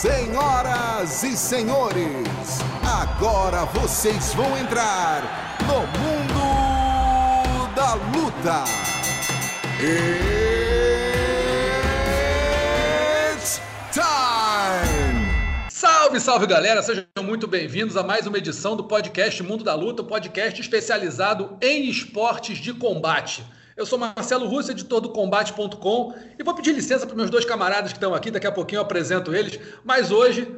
Senhoras e senhores, agora vocês vão entrar no mundo da luta. It's time! Salve, salve galera, sejam muito bem-vindos a mais uma edição do podcast Mundo da Luta, um podcast especializado em esportes de combate. Eu sou Marcelo Russo, editor do Combate.com, e vou pedir licença para meus dois camaradas que estão aqui, daqui a pouquinho eu apresento eles, mas hoje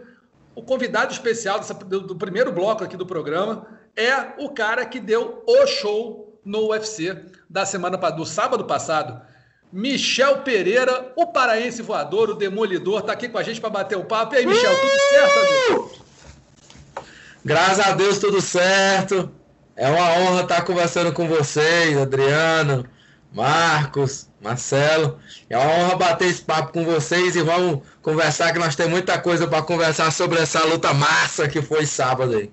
o convidado especial dessa, do, do primeiro bloco aqui do programa é o cara que deu o show no UFC da semana do sábado passado. Michel Pereira, o paraense voador, o demolidor, está aqui com a gente para bater o papo. E aí, Michel, tudo certo, amigo? Graças a Deus, tudo certo. É uma honra estar conversando com vocês, Adriano, Marcos, Marcelo. É uma honra bater esse papo com vocês e vamos conversar que nós temos muita coisa para conversar sobre essa luta massa que foi sábado aí.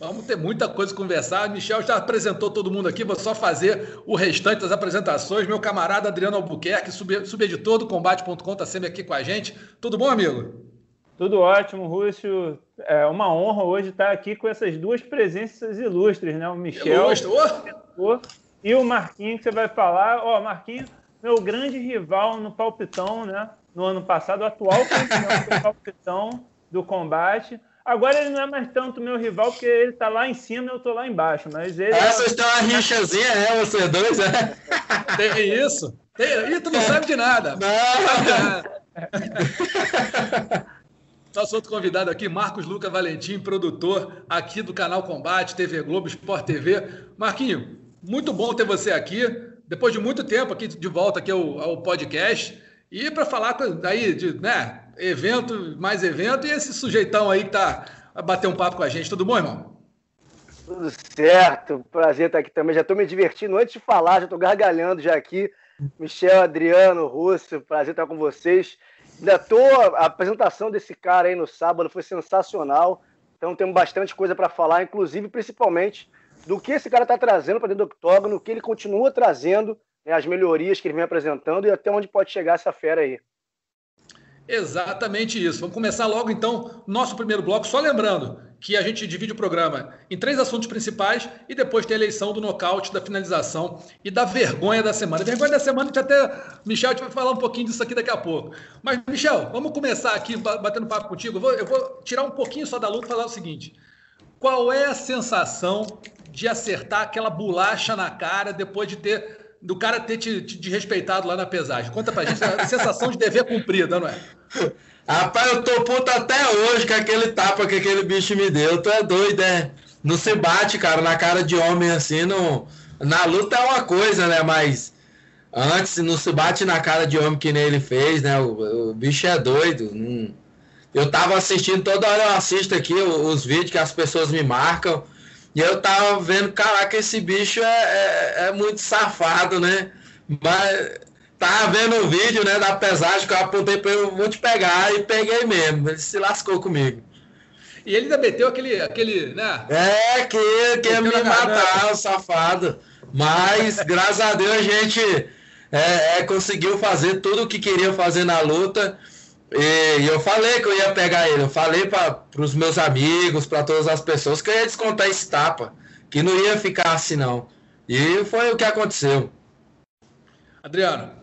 Vamos ter muita coisa a conversar. Michel já apresentou todo mundo aqui, vou só fazer o restante das apresentações. Meu camarada Adriano Albuquerque, subeditor do Combate.com, está sempre aqui com a gente. Tudo bom, amigo? Tudo ótimo, Rússio. É uma honra hoje estar aqui com essas duas presenças ilustres, né? O Michel e o Marquinho, que você vai falar. Ó, Marquinho, meu grande rival no palpitão, né? No ano passado, o atual campeão do palpitão do combate. Agora ele não é mais tanto meu rival, porque ele tá lá em cima e eu tô lá embaixo. Mas ele. Essa é... uma rixazinha, é, você dois, é? Tem isso? Tem... Ih, tu não sabe de nada. Não! Nosso outro convidado aqui, Marcos Luca Valentim, produtor aqui do canal Combate, TV Globo, Sport TV. Marquinho, muito bom ter você aqui, depois de muito tempo aqui de volta aqui ao, ao podcast. E para falar daí de né, evento, mais evento, e esse sujeitão aí que tá a bater um papo com a gente. Tudo bom, irmão? Tudo certo, prazer estar aqui também. Já estou me divertindo antes de falar, já estou gargalhando já aqui. Michel, Adriano, Russo, prazer estar com vocês. Ainda tô, a apresentação desse cara aí no sábado foi sensacional. Então temos bastante coisa para falar, inclusive principalmente do que esse cara está trazendo para dentro do octógono, o que ele continua trazendo, né, as melhorias que ele vem apresentando e até onde pode chegar essa fera aí. Exatamente isso. Vamos começar logo então nosso primeiro bloco. Só lembrando que a gente divide o programa em três assuntos principais e depois tem a eleição do nocaute, da finalização e da vergonha da semana. A vergonha da semana, a gente até. Michel, a gente vai falar um pouquinho disso aqui daqui a pouco. Mas, Michel, vamos começar aqui batendo papo contigo. Eu vou, eu vou tirar um pouquinho só da luta e falar o seguinte: qual é a sensação de acertar aquela bolacha na cara depois de ter do cara ter te, te, te, respeitado lá na pesagem. Conta pra gente a sensação de dever cumprida, não é? Rapaz, eu tô puto até hoje com aquele tapa que aquele bicho me deu. Tu é doido, é? Não se bate, cara, na cara de homem assim. Não... Na luta é uma coisa, né? Mas antes não se bate na cara de homem que nem ele fez, né? O, o bicho é doido. Não... Eu tava assistindo, toda hora eu assisto aqui os, os vídeos que as pessoas me marcam. E eu tava vendo, caraca, esse bicho é, é, é muito safado, né? Mas tava vendo o vídeo, né, da pesagem que eu apontei pra ele, vou te pegar, e peguei mesmo. Ele se lascou comigo. E ele ainda meteu aquele, aquele, né? É, que, que ia me matar, o safado. Mas, graças a Deus, a gente é, é, conseguiu fazer tudo o que queria fazer na luta. E, eu falei que eu ia pegar ele. Eu falei para os meus amigos, para todas as pessoas, que eu ia descontar esse tapa. Que não ia ficar assim, não. E foi o que aconteceu. Adriano.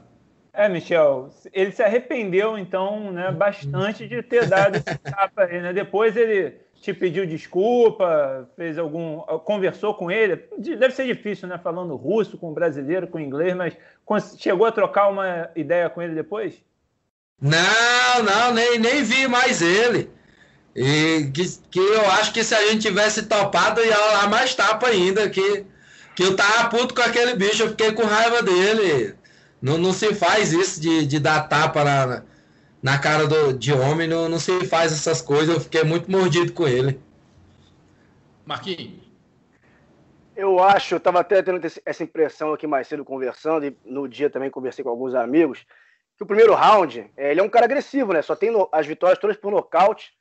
É, Michel, ele se arrependeu, então, né, bastante de ter dado esse tapa aí, né? Depois ele te pediu desculpa, fez algum. conversou com ele. Deve ser difícil, né? Falando russo com brasileiro, com inglês, mas chegou a trocar uma ideia com ele depois? Não, não, nem, nem vi mais ele. E que, que eu acho que se a gente tivesse topado, ia lá mais tapa ainda. Que, que eu tava puto com aquele bicho, eu fiquei com raiva dele. Não, não se faz isso de, de dar tapa na, na cara do, de homem, não, não se faz essas coisas. Eu fiquei muito mordido com ele. Marquinhos. Eu acho, eu estava até tendo essa impressão aqui mais cedo conversando, e no dia também conversei com alguns amigos que o primeiro round, é, ele é um cara agressivo, né? Só tem no, as vitórias todas por nocaute.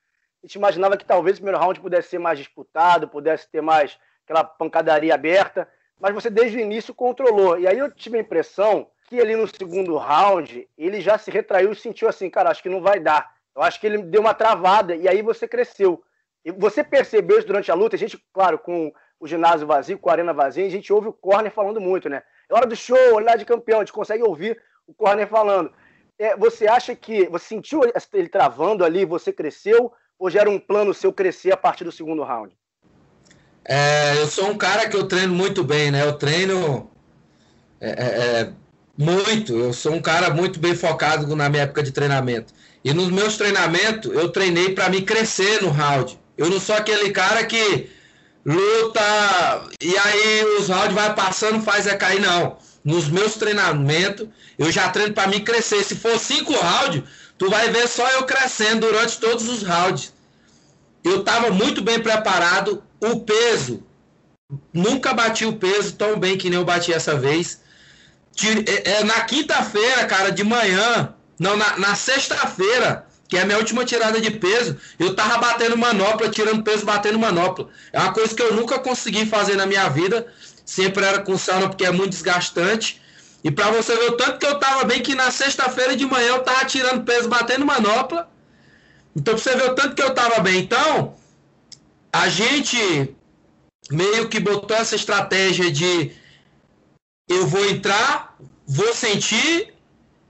A gente imaginava que talvez o primeiro round pudesse ser mais disputado, pudesse ter mais aquela pancadaria aberta, mas você desde o início controlou. E aí eu tive a impressão que ali no segundo round ele já se retraiu e sentiu assim, cara, acho que não vai dar. Eu acho que ele deu uma travada e aí você cresceu. E você percebeu isso durante a luta? A gente, claro, com o ginásio vazio, com a arena vazia, a gente ouve o corner falando muito, né? É hora do show, olhar de campeão, a gente consegue ouvir o corner falando. É, você acha que você sentiu ele travando ali, você cresceu, ou já era um plano seu crescer a partir do segundo round? É, eu sou um cara que eu treino muito bem, né? Eu treino é, é, é muito. Eu sou um cara muito bem focado na minha época de treinamento. E nos meus treinamentos, eu treinei para me crescer no round. Eu não sou aquele cara que luta e aí os rounds vai passando, faz é cair, não. Nos meus treinamentos, eu já treino para mim crescer. Se for cinco rounds, tu vai ver só eu crescendo durante todos os rounds. Eu estava muito bem preparado. O peso, nunca bati o peso tão bem que nem eu bati essa vez. É, é, na quinta-feira, cara, de manhã, não, na, na sexta-feira, que é a minha última tirada de peso, eu tava batendo manopla, tirando peso, batendo manopla. É uma coisa que eu nunca consegui fazer na minha vida. Sempre era com sauna porque é muito desgastante. E para você ver o tanto que eu tava bem, que na sexta-feira de manhã eu tava tirando peso, batendo manopla. Então, pra você ver o tanto que eu tava bem. Então, a gente meio que botou essa estratégia de eu vou entrar, vou sentir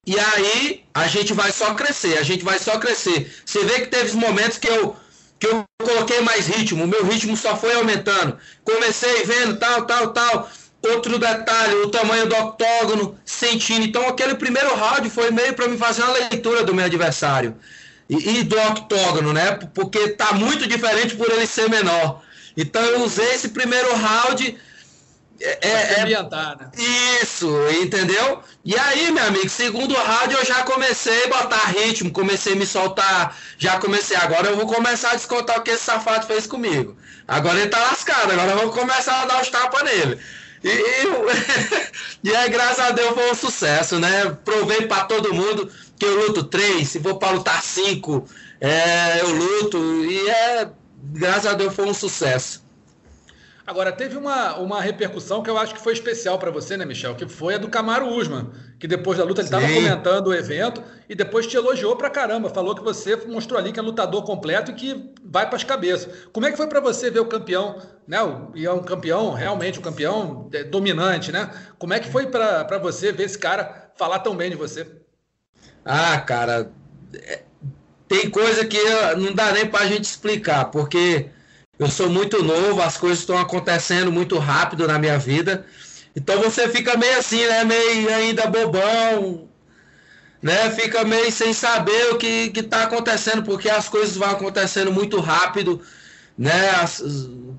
e aí a gente vai só crescer, a gente vai só crescer. Você vê que teve momentos que eu que eu coloquei mais ritmo, o meu ritmo só foi aumentando. Comecei vendo tal, tal, tal. Outro detalhe, o tamanho do octógono, sentindo. Então aquele primeiro round foi meio para me fazer uma leitura do meu adversário. E, e, do octógono, né? Porque tá muito diferente por ele ser menor. Então eu usei esse primeiro round é, é, ambientar, né? Isso, entendeu? E aí, meu amigo, segundo rádio eu já comecei a botar ritmo, comecei a me soltar, já comecei. Agora eu vou começar a descontar o que esse safado fez comigo. Agora ele tá lascado, agora eu vou começar a dar os tapas nele. E, e, e aí, graças a Deus, foi um sucesso, né? Provei para todo mundo que eu luto três, se for para lutar cinco, é, eu luto. E é, graças a Deus, foi um sucesso. Agora, teve uma, uma repercussão que eu acho que foi especial para você, né, Michel? Que foi a do Camaro Usman, que depois da luta ele estava comentando o evento e depois te elogiou pra caramba. Falou que você mostrou ali que é lutador completo e que vai para as cabeças. Como é que foi para você ver o campeão, né? E é um campeão, realmente, um campeão é, dominante, né? Como é que foi para você ver esse cara falar tão bem de você? Ah, cara, é, tem coisa que não dá nem para a gente explicar, porque eu sou muito novo, as coisas estão acontecendo muito rápido na minha vida. Então você fica meio assim, né? Meio ainda bobão, né? Fica meio sem saber o que está acontecendo, porque as coisas vão acontecendo muito rápido, né? As,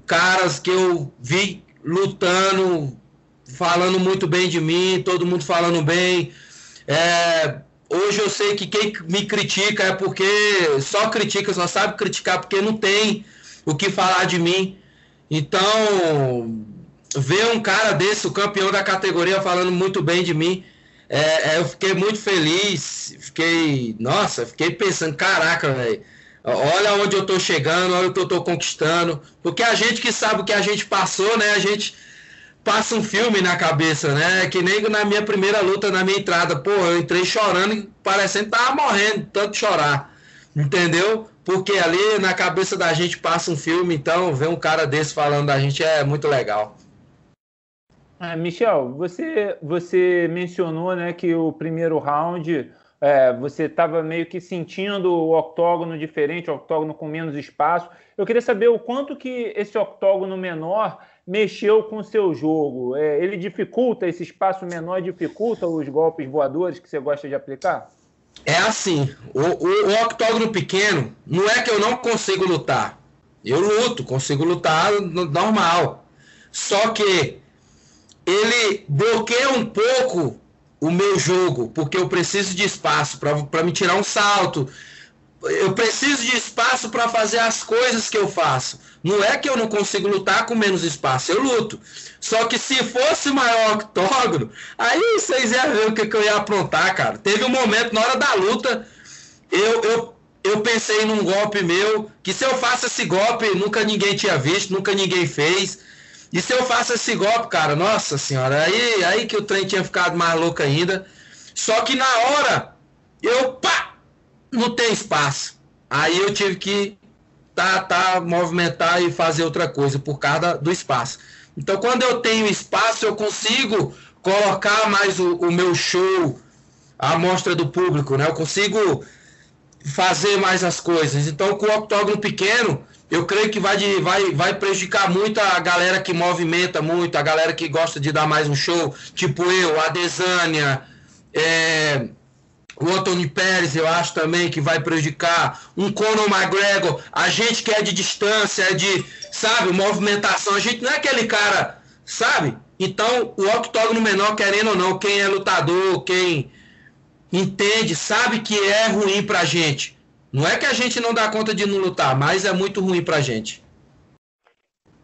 caras que eu vi lutando, falando muito bem de mim, todo mundo falando bem. É, hoje eu sei que quem me critica é porque só critica, só sabe criticar porque não tem o que falar de mim. Então, ver um cara desse, o campeão da categoria, falando muito bem de mim, é, é, eu fiquei muito feliz. Fiquei, nossa, fiquei pensando, caraca, velho. Olha onde eu tô chegando, olha o que eu tô conquistando. Porque a gente que sabe o que a gente passou, né? A gente passa um filme na cabeça, né? Que nem na minha primeira luta, na minha entrada. Pô, eu entrei chorando, parecendo que tava morrendo, tanto chorar. Entendeu? Porque ali na cabeça da gente passa um filme, então ver um cara desse falando da gente é muito legal. É, Michel, você, você mencionou né, que o primeiro round é, você estava meio que sentindo o octógono diferente, o octógono com menos espaço. Eu queria saber o quanto que esse octógono menor mexeu com o seu jogo. É, ele dificulta, esse espaço menor dificulta os golpes voadores que você gosta de aplicar? É assim, o, o, o octógono pequeno não é que eu não consigo lutar. Eu luto, consigo lutar normal. Só que ele bloqueia um pouco o meu jogo, porque eu preciso de espaço para me tirar um salto, eu preciso de espaço para fazer as coisas que eu faço. Não é que eu não consigo lutar com menos espaço, eu luto. Só que se fosse maior octógono, aí vocês iam ver o que, que eu ia aprontar, cara. Teve um momento na hora da luta, eu, eu, eu pensei num golpe meu, que se eu faço esse golpe, nunca ninguém tinha visto, nunca ninguém fez. E se eu faço esse golpe, cara, nossa senhora, aí, aí que o trem tinha ficado mais louco ainda. Só que na hora, eu pá, não tem espaço. Aí eu tive que tá, tá, movimentar e fazer outra coisa por causa do espaço. Então, quando eu tenho espaço, eu consigo colocar mais o, o meu show à mostra do público, né? Eu consigo fazer mais as coisas. Então, com o octógono pequeno, eu creio que vai, de, vai, vai prejudicar muito a galera que movimenta muito, a galera que gosta de dar mais um show, tipo eu, a Desânia, é, o Anthony Pérez, eu acho também que vai prejudicar. Um Conor McGregor, a gente que é de distância, é de, sabe, movimentação, a gente não é aquele cara, sabe? Então, o octógono menor, querendo ou não, quem é lutador, quem entende, sabe que é ruim pra gente. Não é que a gente não dá conta de não lutar, mas é muito ruim pra gente.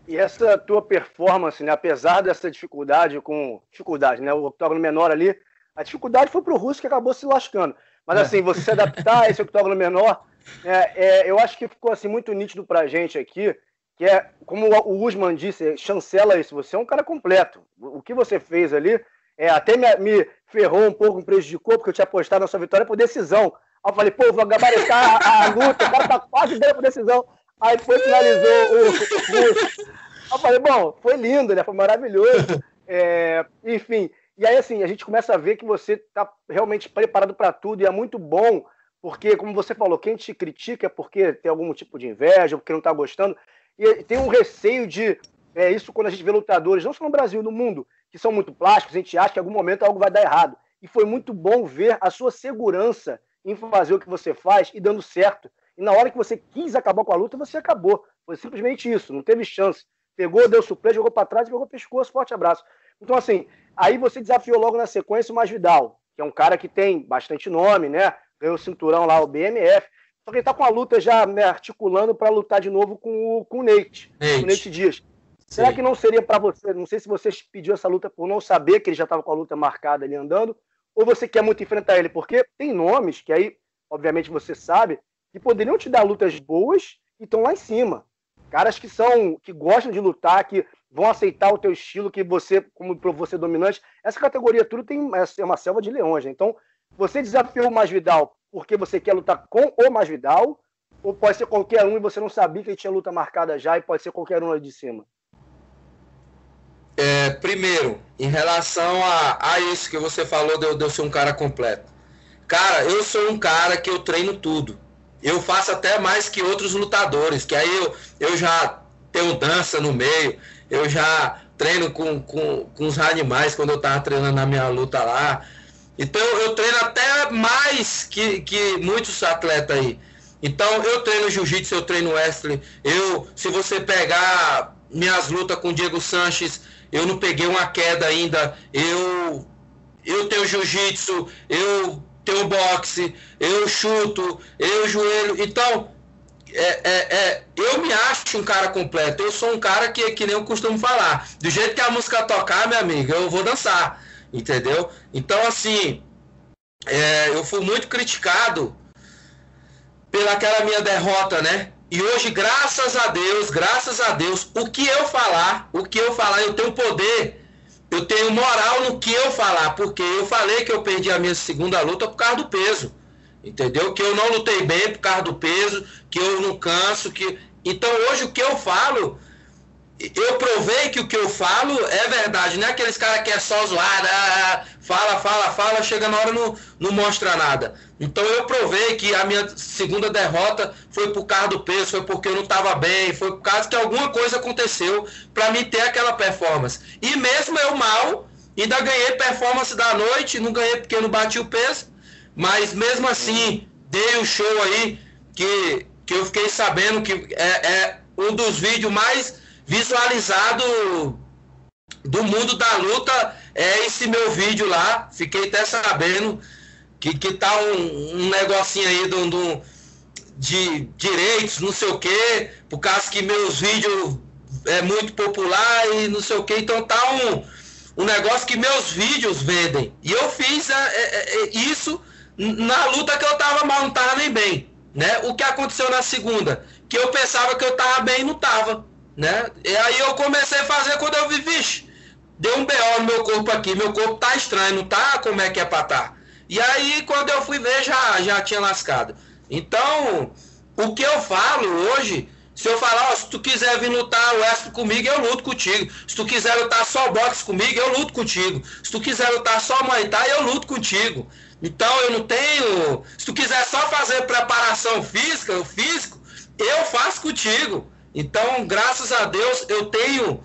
E essa tua performance, né, apesar dessa dificuldade com dificuldade, né, o octógono menor ali, a dificuldade foi pro Russo que acabou se lascando. Mas é. assim, você se adaptar a esse octógono menor, é, é, eu acho que ficou assim muito nítido pra gente aqui, que é, como o Usman disse, chancela isso, você é um cara completo. O que você fez ali é, até me, me ferrou um pouco, me prejudicou, porque eu tinha apostado na sua vitória por decisão. Aí eu falei, pô, vou gabaritar a, a, luta, o cara tá quase dando por decisão. Aí depois finalizou o, o, Eu falei, bom, foi lindo, né? Foi maravilhoso. É, enfim, e aí assim, a gente começa a ver que você tá realmente preparado para tudo e é muito bom, porque, como você falou, quem te critica é porque tem algum tipo de inveja, porque não tá gostando. E tem um receio de. É isso quando a gente vê lutadores, não só no Brasil, no mundo, que são muito plásticos, a gente acha que em algum momento algo vai dar errado. E foi muito bom ver a sua segurança em fazer o que você faz e dando certo. E na hora que você quis acabar com a luta, você acabou. Foi simplesmente isso, não teve chance. Pegou, deu suplente, jogou para trás e pegou pescoço, forte abraço. Então, assim, aí você desafiou logo na sequência o Masvidal, que é um cara que tem bastante nome, né? Ganhou o cinturão lá, o BMF. Só que ele tá com a luta já né, articulando para lutar de novo com o, com o Nate, Nate. Com o Nate Dias. Será que não seria para você? Não sei se você pediu essa luta por não saber que ele já estava com a luta marcada ali andando, ou você quer muito enfrentar ele, porque tem nomes que aí, obviamente, você sabe, que poderiam te dar lutas boas e estão lá em cima. Caras que são, que gostam de lutar, que vão aceitar o teu estilo, que você, como você dominante, essa categoria tudo tem é uma selva de leões. Né? Então, você desafiou o Masvidal porque você quer lutar com o Masvidal, ou pode ser qualquer um e você não sabia que ele tinha luta marcada já e pode ser qualquer um ali de cima? É, primeiro, em relação a, a isso que você falou de eu, de eu ser um cara completo. Cara, eu sou um cara que eu treino tudo. Eu faço até mais que outros lutadores, que aí eu, eu já tenho dança no meio, eu já treino com, com, com os animais quando eu tava treinando na minha luta lá. Então eu treino até mais que, que muitos atletas aí. Então eu treino jiu-jitsu, eu treino wrestling. Eu, se você pegar minhas lutas com Diego Sanches, eu não peguei uma queda ainda. Eu eu tenho jiu-jitsu, eu tenho boxe, eu chuto, eu joelho. Então, é, é, é, eu me acho um cara completo. Eu sou um cara que, que nem eu costumo falar. Do jeito que a música tocar, minha amiga, eu vou dançar. Entendeu? Então, assim, é, eu fui muito criticado pelaquela minha derrota, né? E hoje, graças a Deus, graças a Deus, o que eu falar, o que eu falar, eu tenho poder, eu tenho moral no que eu falar, porque eu falei que eu perdi a minha segunda luta por causa do peso. Entendeu? Que eu não lutei bem por causa do peso, que eu não canso, que então hoje o que eu falo eu provei que o que eu falo é verdade, não é aqueles caras que é só zoada, ah, fala, fala, fala, chega na hora não, não mostra nada. Então eu provei que a minha segunda derrota foi por causa do peso, foi porque eu não estava bem, foi por causa que alguma coisa aconteceu para mim ter aquela performance. E mesmo eu mal, ainda ganhei performance da noite, não ganhei porque não bati o peso, mas mesmo assim dei o um show aí que, que eu fiquei sabendo que é, é um dos vídeos mais visualizado do mundo da luta é esse meu vídeo lá. Fiquei até sabendo que, que tá um, um negocinho aí do, do, de direitos, não sei o que, por causa que meus vídeos é muito popular e não sei o que. Então tá um, um negócio que meus vídeos vendem. E eu fiz é, é, é isso na luta que eu tava mal, não tava nem bem. Né? O que aconteceu na segunda? Que eu pensava que eu tava bem e não tava né? E aí eu comecei a fazer quando eu vi, vixe, deu um BO no meu corpo aqui, meu corpo tá estranho, não tá como é que é pra tá. E aí quando eu fui ver, já, já tinha lascado. Então, O que eu falo hoje, se eu falar, ó, se tu quiser vir lutar o extra comigo, eu luto contigo. Se tu quiser lutar só boxe comigo, eu luto contigo. Se tu quiser lutar só Muay Thai, eu luto contigo. Então eu não tenho. Se tu quiser só fazer preparação física, o físico, eu faço contigo. Então, graças a Deus, eu tenho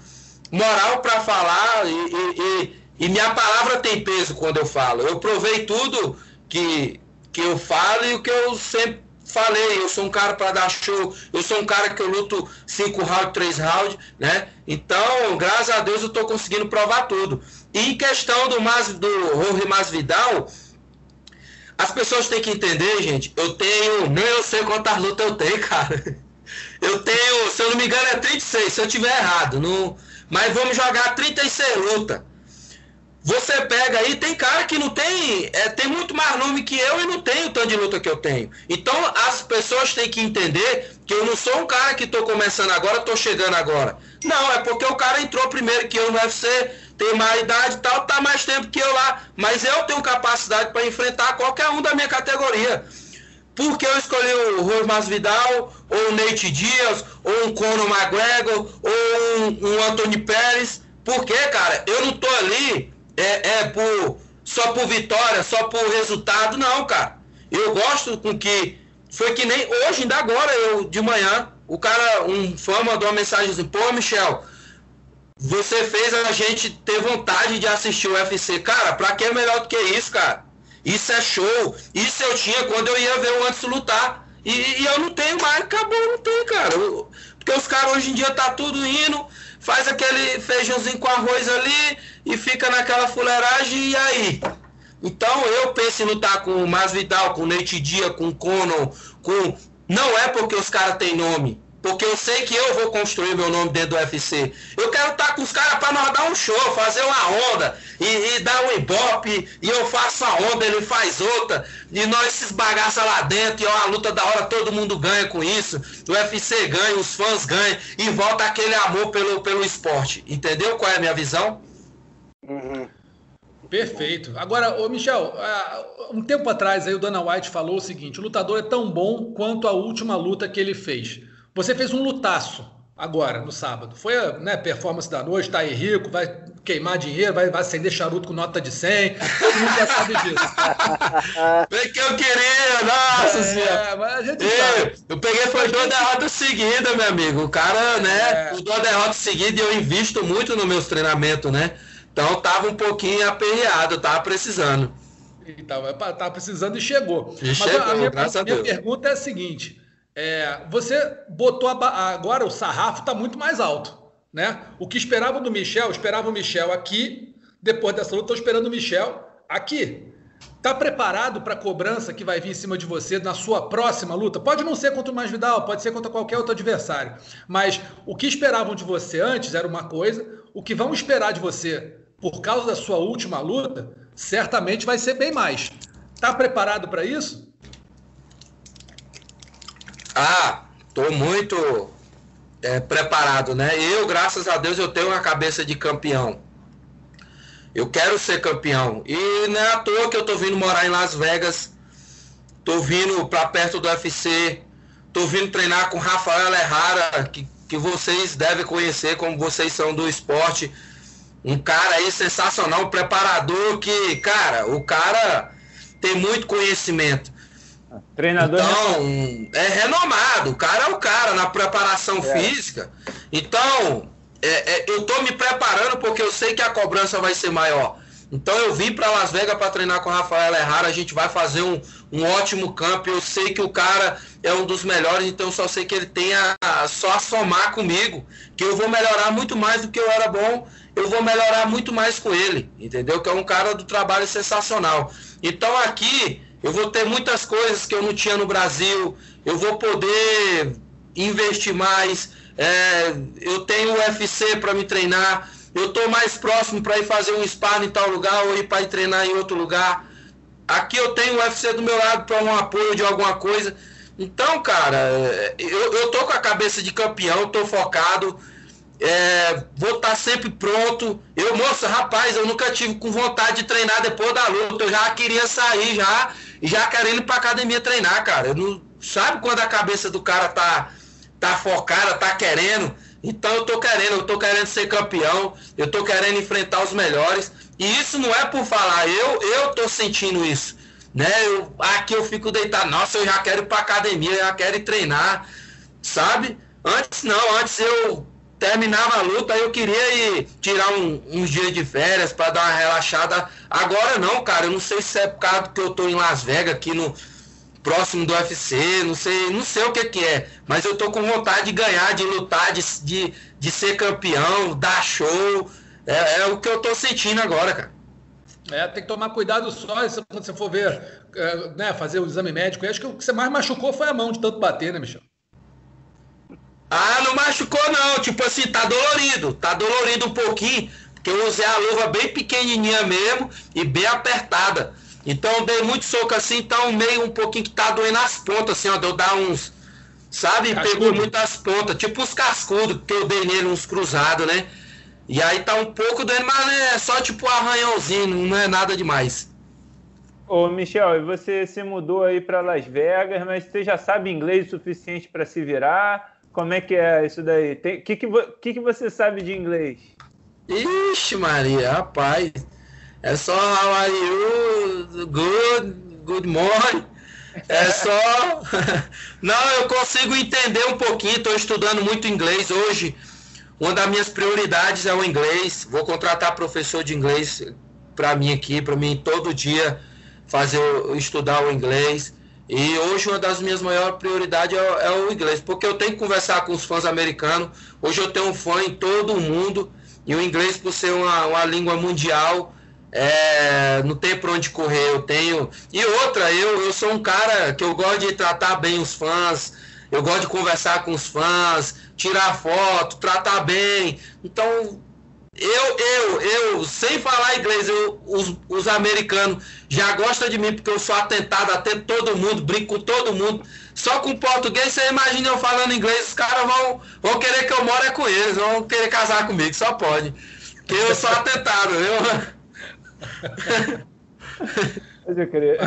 moral para falar e, e, e, minha palavra tem peso quando eu falo. Eu provei tudo que, que eu falo e o que eu sempre falei. Eu sou um cara para dar show, eu sou um cara que eu luto 5 rounds, 3 rounds, né? Então, graças a Deus, eu estou conseguindo provar tudo. E em questão do, Mas, do Jorge Masvidal, as pessoas têm que entender, gente. Eu tenho. Nem eu sei quantas lutas eu tenho, cara. Eu tenho, se eu não me engano, é 36, se eu tiver errado. Não, mas vamos jogar 36 lutas. Você pega aí, tem cara que não tem, é, tem muito mais nome que eu e não tem o tanto de luta que eu tenho. Então as pessoas têm que entender que eu não sou um cara que estou começando agora, estou chegando agora. Não, é porque o cara entrou primeiro que eu no UFC, tem mais idade e tal, tá mais tempo que eu lá. Mas eu tenho capacidade para enfrentar qualquer um da minha categoria. Por que eu escolhi o Rosmas Vidal, ou o Nate Dias, ou um Conor McGregor, ou um, um Anthony Pérez? Porque, cara, eu não tô ali é, é por, só por vitória, só por resultado, não, cara. Eu gosto com que. Foi que nem hoje, ainda agora, eu de manhã, o cara, um fã mandou uma mensagem assim, pô, Michel, você fez a gente ter vontade de assistir o UFC. Cara, pra que é melhor do que isso, cara? Isso é show. Isso eu tinha quando eu ia ver o antes lutar. E, e, eu não tenho mais, acabou, não tem, cara. Porque os caras hoje em dia tá tudo indo, faz aquele feijãozinho com arroz ali e fica naquela fuleiragem e aí? Então eu penso em lutar com o Masvidal, com o Nate Dia, com o Conor, com. Não é porque os caras têm nome. Porque eu sei que eu vou construir meu nome dentro do UFC. Eu quero estar com os caras para nós dar um show, fazer uma onda e, e, dar um ibope. E eu faço a onda, ele faz outra. E nós se esbagaça lá dentro. E ó, a luta da hora, todo mundo ganha com isso. O UFC ganha, os fãs ganham. E volta aquele amor pelo, pelo esporte. Entendeu qual é a minha visão? Uhum. Perfeito. Agora, ô Michel, um tempo atrás aí o Dana White falou o seguinte: o lutador é tão bom quanto a última luta que ele fez. Você fez um lutaço agora, no sábado. Foi a né, performance da noite, tá aí rico, vai queimar dinheiro, vai, vai acender charuto com nota de 100. Todo mundo já sabe disso. Bem que eu queria, nossa é, senhora. Mas a gente Ei. Eu peguei foi duas derrotas seguidas, meu amigo. O cara, né, é. duas derrotas seguidas e eu invisto muito nos meus treinamentos, né? Então tava um pouquinho aperreado, tava precisando. Então, tava precisando e chegou. E Mas chegou, a minha, a minha pergunta é a seguinte é, você botou a, agora o sarrafo está muito mais alto. Né? O que esperavam do Michel, esperavam o Michel aqui, depois dessa luta, estou esperando o Michel aqui. Está preparado para a cobrança que vai vir em cima de você na sua próxima luta? Pode não ser contra o Masvidal, pode ser contra qualquer outro adversário. Mas o que esperavam de você antes era uma coisa, o que vão esperar de você por causa da sua última luta, certamente vai ser bem mais. Está preparado para isso? Ah, tô muito é, preparado, né? Eu, graças a Deus, eu tenho uma cabeça de campeão. Eu quero ser campeão. E não é à toa que eu tô vindo morar em Las Vegas. Tô vindo para perto do UFC. Tô vindo treinar com Rafael Errara, que, que vocês devem conhecer, como vocês são do esporte. Um cara aí sensacional, um preparador que, cara, o cara tem muito conhecimento. Treinador então, é renomado. O cara é o cara na preparação é. física. Então, é, é, eu tô me preparando porque eu sei que a cobrança vai ser maior. Então eu vim para Las Vegas para treinar com o Rafael Errara. A gente vai fazer um, um ótimo campo. Eu sei que o cara é um dos melhores, então eu só sei que ele tem a, a, só a somar comigo. Que eu vou melhorar muito mais do que eu era bom. Eu vou melhorar muito mais com ele. Entendeu? Que é um cara do trabalho sensacional. Então aqui eu vou ter muitas coisas que eu não tinha no Brasil, eu vou poder investir mais, é, eu tenho UFC para me treinar, eu estou mais próximo para ir fazer um spa em tal lugar ou ir para ir treinar em outro lugar. Aqui eu tenho o UFC do meu lado para um apoio de alguma coisa. Então, cara, é, eu, eu tô com a cabeça de campeão, tô focado, é, vou estar tá sempre pronto. Eu, moça, rapaz, eu nunca tive com vontade de treinar depois da luta. Eu já queria sair já, já querendo ir pra academia treinar, cara. Eu não, sabe quando a cabeça do cara tá, tá focada, tá querendo. Então eu tô querendo, eu tô querendo ser campeão, eu tô querendo enfrentar os melhores. E isso não é por falar, eu, eu tô sentindo isso. Né? Eu, aqui eu fico deitado, nossa, eu já quero ir pra academia, eu já quero ir treinar, sabe? Antes não, antes eu terminava a luta, eu queria ir tirar um, uns dias de férias para dar uma relaxada. Agora não, cara, eu não sei se é por causa que eu tô em Las Vegas, aqui no próximo do UFC, não sei, não sei o que que é, mas eu tô com vontade de ganhar, de lutar, de, de, de ser campeão, dar show. É, é o que eu tô sentindo agora, cara. É, tem que tomar cuidado só quando você for ver, é, né, fazer o exame médico. Eu acho que o que você mais machucou foi a mão de tanto bater, né, Michel? Ah, não machucou não, tipo assim, tá dolorido, tá dolorido um pouquinho, porque eu usei a luva bem pequenininha mesmo e bem apertada. Então dei muito soco assim, então meio um pouquinho que tá doendo as pontas, assim, ó, deu dar uns, sabe, Cascudo. pegou muitas pontas, tipo uns cascudos que eu dei nele, uns cruzados, né? E aí tá um pouco doendo, mas é só tipo um arranhãozinho, não é nada demais. Ô, Michel, você se mudou aí para Las Vegas, mas você já sabe inglês o suficiente para se virar? Como é que é isso daí? O que, que, que, que você sabe de inglês? Ixi, Maria, rapaz. É só how are you? Good, good morning. É só. Não, eu consigo entender um pouquinho. Estou estudando muito inglês hoje. Uma das minhas prioridades é o inglês. Vou contratar professor de inglês para mim aqui, para mim todo dia fazer estudar o inglês. E hoje uma das minhas maiores prioridades é, é, o inglês, porque eu tenho que conversar com os fãs americanos. Hoje eu tenho um fã em todo o mundo, e o inglês, por ser uma, uma língua mundial, é, não tem por onde correr. Eu tenho. E outra, eu, eu sou um cara que eu gosto de tratar bem os fãs, eu gosto de conversar com os fãs, tirar foto, tratar bem. Então, eu, eu, eu, sem falar inglês, eu, os, os americanos já gostam de mim porque eu sou atentado, atento todo mundo, brinco com todo mundo. Só com português, você imagina eu falando inglês, os caras vão, vão querer que eu more com eles, vão querer casar comigo, só pode. Porque eu sou atentado, viu? Mas eu queria.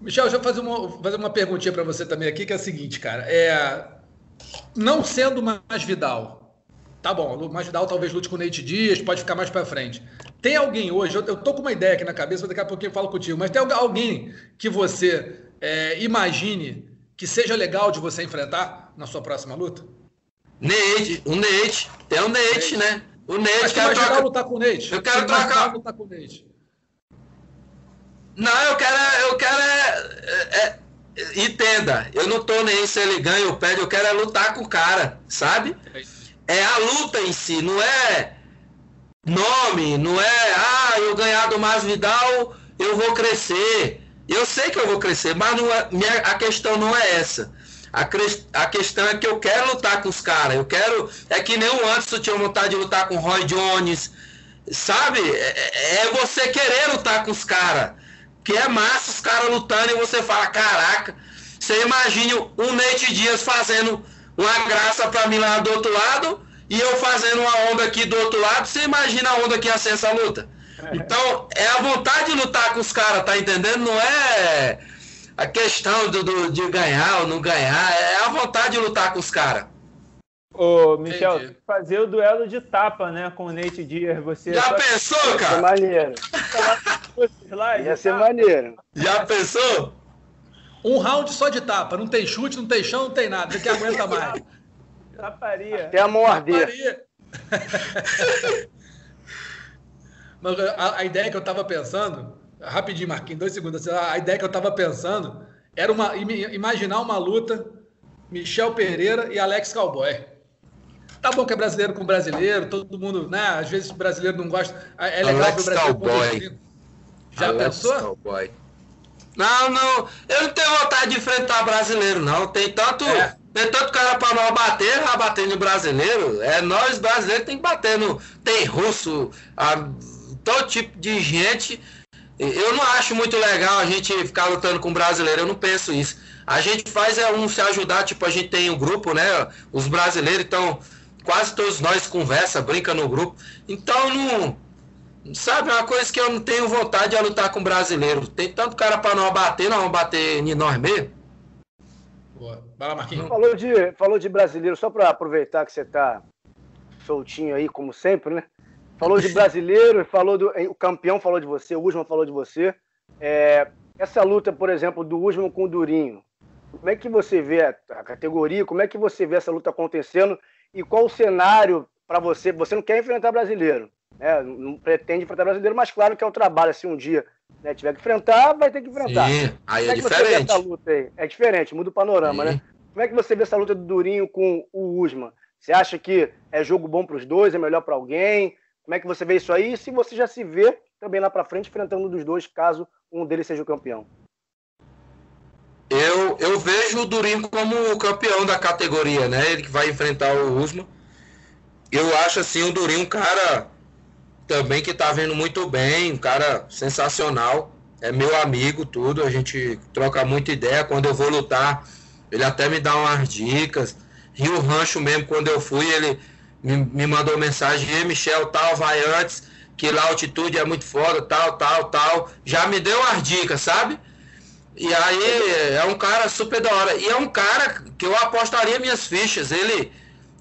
Michel, deixa eu fazer uma, fazer uma perguntinha para você também aqui, que é a seguinte, cara. É, não sendo mais Vidal, Tá bom, o Masvidal talvez lute com o Nate Dias, pode ficar mais para frente. Tem alguém hoje, eu, eu tô com uma ideia aqui na cabeça, daqui a pouquinho eu falo contigo, mas tem alguém que você é, imagine que seja legal de você enfrentar na sua próxima luta? Nate, o Nate, tem o Nate, Nate. né? O Nate, mas quero trocar... lutar com o Nate. Eu quero trocar. lutar com o Nate. Não, eu quero, eu quero é, é, é, entenda, eu não tô nem se ele ganha ou perde, eu quero é lutar com o cara, sabe? É isso é a luta em si, não é nome, não é, ah, eu ganhar do Masvidal, eu vou crescer. Eu sei que eu vou crescer, mas não é, minha, a questão não é essa. A, a questão é que eu quero lutar com os caras. Eu quero. É que nem o Anderson tinha vontade de lutar com o Roy Jones. Sabe? É, é, é você querer lutar com os caras. Que é massa os caras lutando e você fala: caraca, você imagine um Nate Dias fazendo uma graça para mim lá do outro lado e eu fazendo uma onda aqui do outro lado, você imagina a onda que ia ser essa luta. É. Então, é a vontade de lutar com os caras, tá entendendo? Não é a questão do, do, de ganhar ou não ganhar, é a vontade de lutar com os caras. Ô, Michel, Entendi. fazer o duelo de tapa, né, com o Nate Dias. Você Já pensou, cara? Ia ser maneiro. Ia ser maneiro. Já pensou? Um round só de tapa. Não tem chute, não tem chão, não tem nada. Você que aguenta mais. Taparia. Até a morder. Mas a, a, ideia que eu estava pensando, rapidinho, Marquinhos, dois segundos. Assim, a, a ideia que eu estava pensando era uma, imaginar uma luta Michel Pereira e Alex Cowboy. Tá bom que é brasileiro com brasileiro, todo mundo, né? Às vezes o brasileiro não gosta. É legal Alex o brasileiro Cowboy. Já Alex pensou? Cowboy. Não, não. Eu não tenho vontade de enfrentar brasileiro, não. Tem tanto, é. tem tanto cara para nós bater, vai bater no brasileiro. É nós brasileiros tem que bater no. Tem russo, a, todo tipo de gente. Eu não acho muito legal a gente ficar lutando com brasileiro, eu não penso isso. A gente faz é um se ajudar, tipo, a gente tem um grupo, né? Os brasileiros, então, quase todos nós conversa, brinca no grupo. Então não Sabe, uma coisa que eu não tenho vontade é lutar com brasileiro. Tem tanto cara para não abater, não bater em nós mesmo. Boa. Vai lá, Marquinhos. Falou de, falou de brasileiro, só para aproveitar que você tá soltinho aí, como sempre, né? Falou de brasileiro, falou do. O campeão falou de você, o Usman falou de você. É, essa luta, por exemplo, do Usman com o Durinho, como é que você vê a, a categoria? Como é que você vê essa luta acontecendo? E qual o cenário para você? Você não quer enfrentar brasileiro, né? não pretende enfrentar brasileiro, mas claro que é o trabalho. Se um dia né, tiver que enfrentar, vai ter que enfrentar. Sim, aí Como é, é diferente. luta aí? É diferente, muda o panorama, Sim. né? Como é que você vê essa luta do Durinho com o Usman? Você acha que é jogo bom para os dois, é melhor para alguém? Como é que você vê isso aí? E se você já se vê também lá para frente enfrentando um dos dois, caso um deles seja o campeão? Eu, eu vejo o Durinho como o campeão da categoria, né? Ele que vai enfrentar o Usman. Eu acho assim o Durinho um cara também que tá vendo muito bem, um cara sensacional. É meu amigo, tudo. A gente troca muita ideia. Quando eu vou lutar, ele até me dá umas dicas. Rio Rancho mesmo, quando eu fui, ele me, me mandou mensagem, e Michel, tal, vai antes, que lá a altitude é muito foda, tal, tal, tal. Já me deu umas dicas, sabe? E aí é um cara super da hora. E é um cara que eu apostaria minhas fichas. Ele,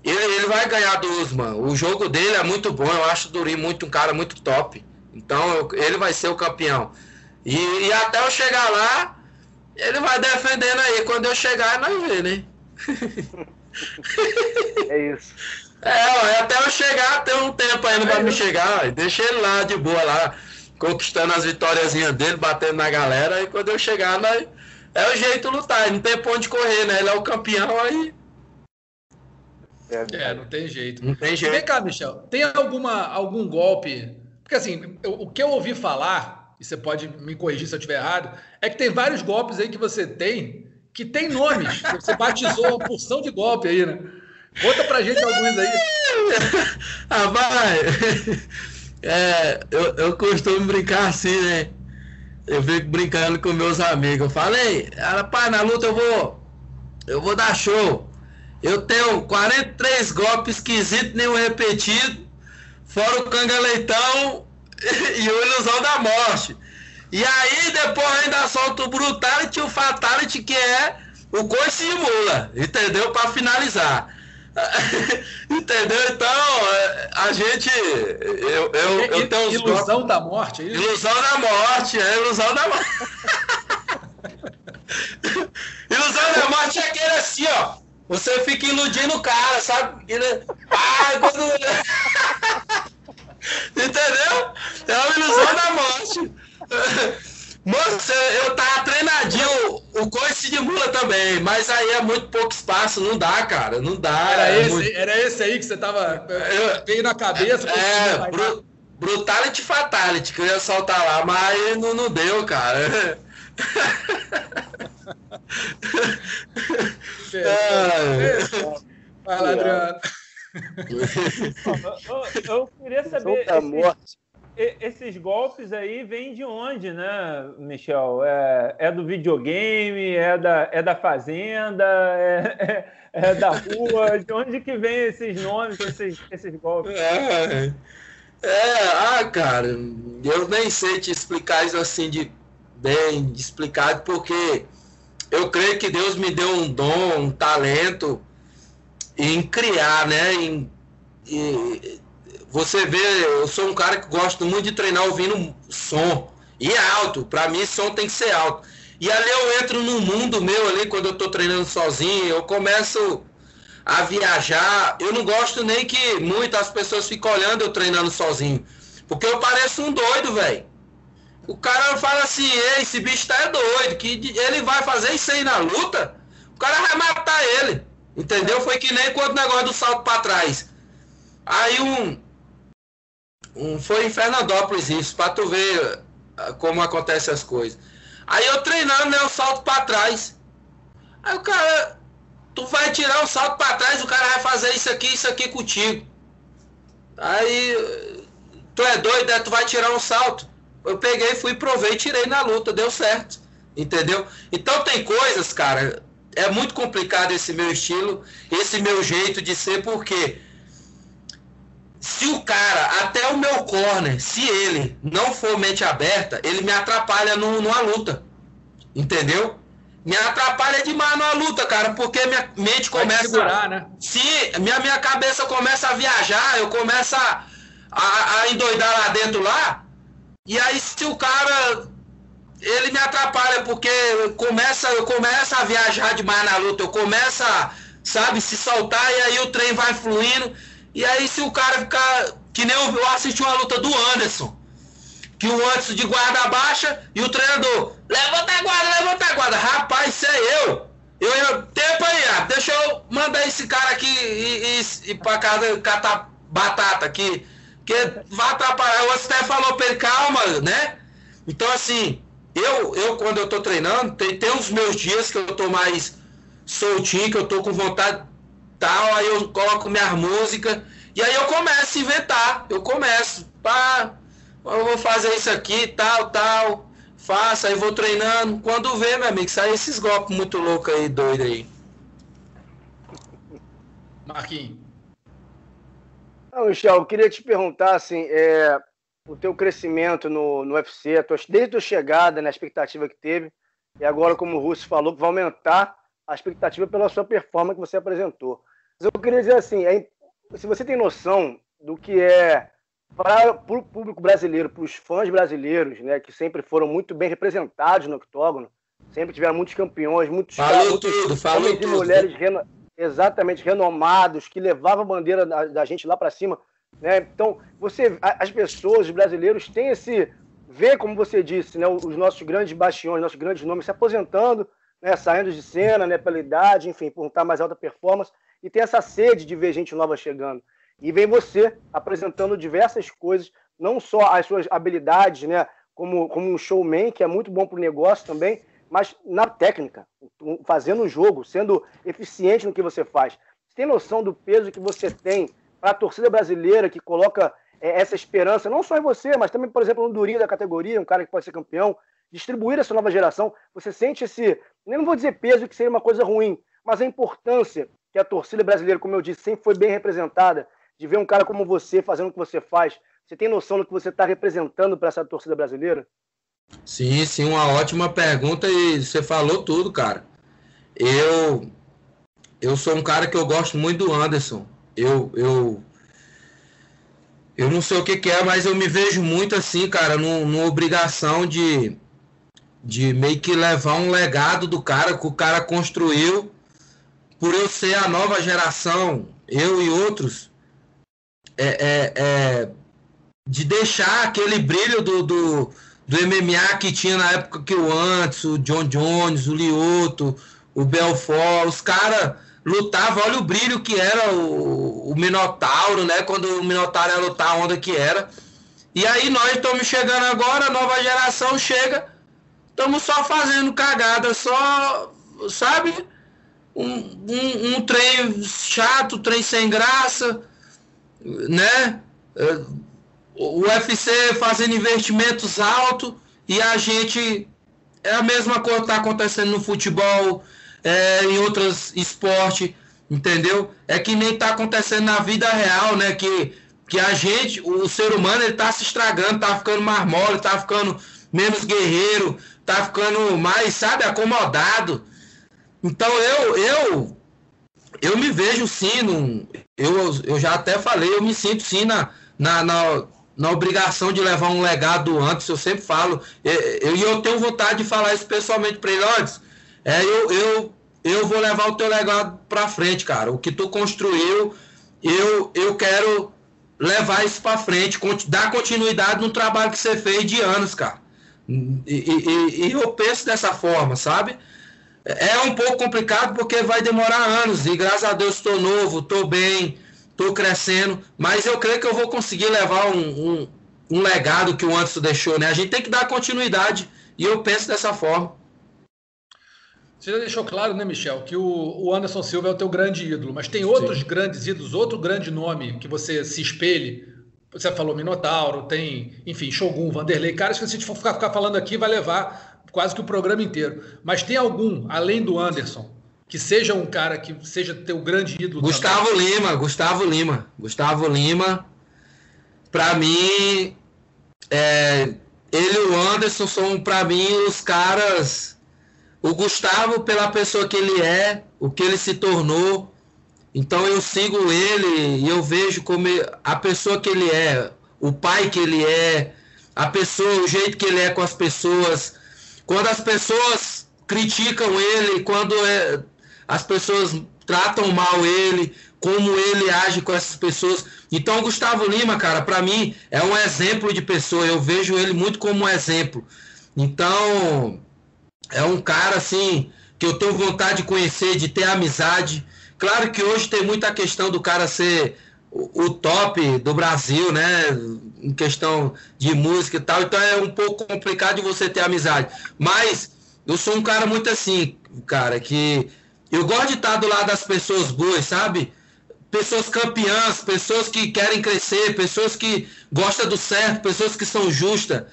ele, ele vai ganhar do Usman. O jogo dele é muito bom. Eu acho o Durinho muito um cara muito top. Então eu, ele vai ser o campeão. E, e, até eu chegar lá, ele vai defendendo aí. Quando eu chegar, nós vê, né? É isso. É, até eu chegar, tem um tempo ainda é pra me chegar. Deixa ele lá de boa lá conquistando as vitórias dele, batendo na galera, e quando eu chegar, nós, é o jeito lutar, não tem ponto de correr, né? Ele é o campeão aí. É, é, não tem jeito. Não tem jeito. Vem cá, Michel, tem alguma, algum golpe? Porque assim, eu, o que eu ouvi falar, e você pode me corrigir se eu estiver errado, é que tem vários golpes aí que você tem que tem nomes. Você batizou uma porção de golpe aí, né? Conta pra gente alguns aí. ah, vai. É, eu, eu costumo brincar assim, né? Eu fico brincando com meus amigos. Eu falei, rapaz, na luta eu vou. Eu vou dar show. Eu tenho 43 golpes esquisitos, nenhum repetido. Fora o canga leitão e o ilusão da morte. E aí depois ainda solta o brutality e o fatality, que é o coice de mula. Entendeu? Para finalizar. Entendeu? Então, é, a gente. Eu, eu, eu tenho Ilusão da morte, é isso? Ilusão da morte, é ilusão da morte. ilusão da morte é aquele assim, ó. Você fica iludindo o cara, sabe? Ah, quando... Entendeu? É uma ilusão da morte. Moça, eu tava treinadinho o coice de mula também, mas aí é muito pouco espaço, não dá, cara, não dá. Era, é esse, muito... era esse aí que você tava. Veio na cabeça. É, bru, Brutality Fatality, que eu ia soltar lá, mas não, não deu, cara. Vai lá, Adriano. eu, eu, queria saber. Esse esses golpes aí vêm de onde, né, Michel? É, é do videogame, é da, é da fazenda, é, é, é, da rua? De onde que vem esses nomes, esses, esses golpes? É, é, ah, cara, eu nem sei te explicar isso assim de bem explicado, porque eu creio que Deus me deu um dom, um talento em criar, né? Em, em você vê, eu sou um cara que gosto muito de treinar ouvindo som. E é alto, para mim som tem que ser alto. E ali eu entro num mundo meu ali, quando eu tô treinando sozinho, eu começo a viajar. Eu não gosto nem que muitas pessoas fiquem olhando eu treinando sozinho. Porque eu pareço um doido, velho. O cara fala assim, esse bicho tá é doido, que ele vai fazer isso aí na luta, o cara vai matar ele. Entendeu? Foi que nem quando o negócio do salto para trás. Aí um, um, foi em Fernandópolis isso, para tu ver ah, como acontecem as coisas. Aí eu treinando, né, o salto para trás. Aí o cara, tu vai tirar o salto para trás, o cara vai fazer isso aqui, isso aqui contigo. Aí, tu é doido, né? Tu vai tirar um salto. Eu peguei, fui, provei, tirei na luta, deu certo. Entendeu? Então tem coisas, cara, é muito complicado esse meu estilo, esse meu jeito de ser, porque se o cara, até o meu corner, se ele não for mente aberta, ele me atrapalha no, numa luta. Entendeu? Me atrapalha demais numa luta, cara, porque minha mente começa. Segurar, né? Se minha, minha cabeça começa a viajar, eu começo a, a, a endoidar lá dentro lá. E aí, se o cara ele me atrapalha porque começa, eu começo a viajar demais na luta, eu começo a, sabe, se soltar e aí o trem vai fluindo. E aí se o cara ficar. Que nem eu, eu assisti uma luta do Anderson. Que o Anderson de guarda baixa e o treinador. Levanta a guarda, levanta a guarda. Rapaz, isso é eu. Eu, tempo aí, ah, deixa eu mandar esse cara aqui e, e, e pra casa catar batata aqui. Que vai atrapalhar. O até falou pra ele, calma, né? Então assim, eu, eu quando eu tô treinando, tem, tem uns meus dias que eu tô mais soltinho, que eu tô com vontade tal, aí eu coloco minhas músicas e aí eu começo a inventar. Eu começo, pá, eu vou fazer isso aqui, tal, tal, faço, aí vou treinando. Quando vê, meu amigo, sai esses golpes muito loucos aí, doido aí. Marquinhos. Não, Michel, eu queria te perguntar assim, é, o teu crescimento no, no UFC, a tua, desde a tua chegada, na né, expectativa que teve, e agora, como o Russo falou, que vai aumentar a expectativa pela sua performance que você apresentou. Mas eu queria dizer assim, é, se você tem noção do que é para o público brasileiro, para os fãs brasileiros, né, que sempre foram muito bem representados no octógono, sempre tiveram muitos campeões, muitos falou muitos tudo, falou homens tudo. e mulheres reno, exatamente renomados que levavam a bandeira da, da gente lá para cima, né? Então, você, as pessoas, os brasileiros têm esse ver como você disse, né, os nossos grandes bastiões, nossos grandes nomes se aposentando né, saindo de cena, né, pela idade, enfim, por estar mais alta performance, e tem essa sede de ver gente nova chegando. E vem você apresentando diversas coisas, não só as suas habilidades, né, como, como um showman, que é muito bom para o negócio também, mas na técnica, fazendo o jogo, sendo eficiente no que você faz. Você tem noção do peso que você tem para a torcida brasileira que coloca é, essa esperança, não só em você, mas também, por exemplo, no Durinho da categoria, um cara que pode ser campeão, distribuir essa nova geração, você sente esse, nem não vou dizer peso que seria uma coisa ruim, mas a importância que a torcida brasileira, como eu disse, sempre foi bem representada, de ver um cara como você fazendo o que você faz. Você tem noção do que você está representando para essa torcida brasileira? Sim, sim, uma ótima pergunta e você falou tudo, cara. Eu eu sou um cara que eu gosto muito do Anderson. Eu eu eu não sei o que, que é, mas eu me vejo muito assim, cara, numa obrigação de de meio que levar um legado do cara que o cara construiu por eu ser a nova geração, eu e outros, é, é, é de deixar aquele brilho do, do, do, MMA que tinha na época que o Antes, o John Jones, o Lioto, o Belfort, os caras lutavam, olha o brilho que era o, o Minotauro, né? Quando o Minotauro ia lutar, a onda que era. E aí nós estamos chegando agora, a nova geração chega Estamos só fazendo cagada, só, sabe? Um, um, um trem chato, trem sem graça, né? O UFC fazendo investimentos altos e a gente. É a mesma coisa que está acontecendo no futebol, é, em outros esportes, entendeu? É que nem está acontecendo na vida real, né? Que, que a gente, o ser humano, ele está se estragando, está ficando mais mole, está ficando menos guerreiro, tá ficando mais, sabe, acomodado. Então eu eu eu me vejo sim, num, eu, eu já até falei, eu me sinto sim na, na, na, na obrigação de levar um legado antes, eu sempre falo, e eu, eu, tenho vontade de falar isso pessoalmente para ele, antes, é, eu, eu, eu vou levar o teu legado para frente, cara, o que tu construiu, eu, eu quero levar isso para frente, dar continuidade no trabalho que você fez de anos, cara. E, e, e, eu penso dessa forma, sabe? É um pouco complicado porque vai demorar anos e graças a Deus estou novo, estou bem, estou crescendo, mas eu creio que eu vou conseguir levar um, um, um, legado que o Anderson deixou, né? A gente tem que dar continuidade e eu penso dessa forma. Você já deixou claro, né, Michel, que o, Anderson Silva é o teu grande ídolo, mas tem outros Sim. grandes ídolos, outro grande nome que você se espelhe você falou Minotauro, tem, enfim, Shogun, Vanderlei, caras que se a gente for ficar, ficar falando aqui vai levar quase que o programa inteiro. Mas tem algum, além do Anderson, que seja um cara que seja teu grande ídolo? Gustavo também? Lima, Gustavo Lima. Gustavo Lima para mim, é, ele e o Anderson são, para mim, os caras. O Gustavo, pela pessoa que ele é, o que ele se tornou. Então eu sigo ele e eu vejo como a pessoa que ele é, o pai que ele é, a pessoa, o jeito que ele é com as pessoas. Quando as pessoas criticam ele, quando é, as pessoas tratam mal ele, como ele age com essas pessoas. Então, o Gustavo Lima, cara, para mim é um exemplo de pessoa. Eu vejo ele muito como um exemplo. Então, é um cara assim que eu tenho vontade de conhecer, de ter amizade. Claro que hoje tem muita questão do cara ser o top do Brasil, né? Em questão de música e tal. Então é um pouco complicado de você ter amizade. Mas eu sou um cara muito assim, cara, que eu gosto de estar do lado das pessoas boas, sabe? Pessoas campeãs, pessoas que querem crescer, pessoas que gostam do certo, pessoas que são justas.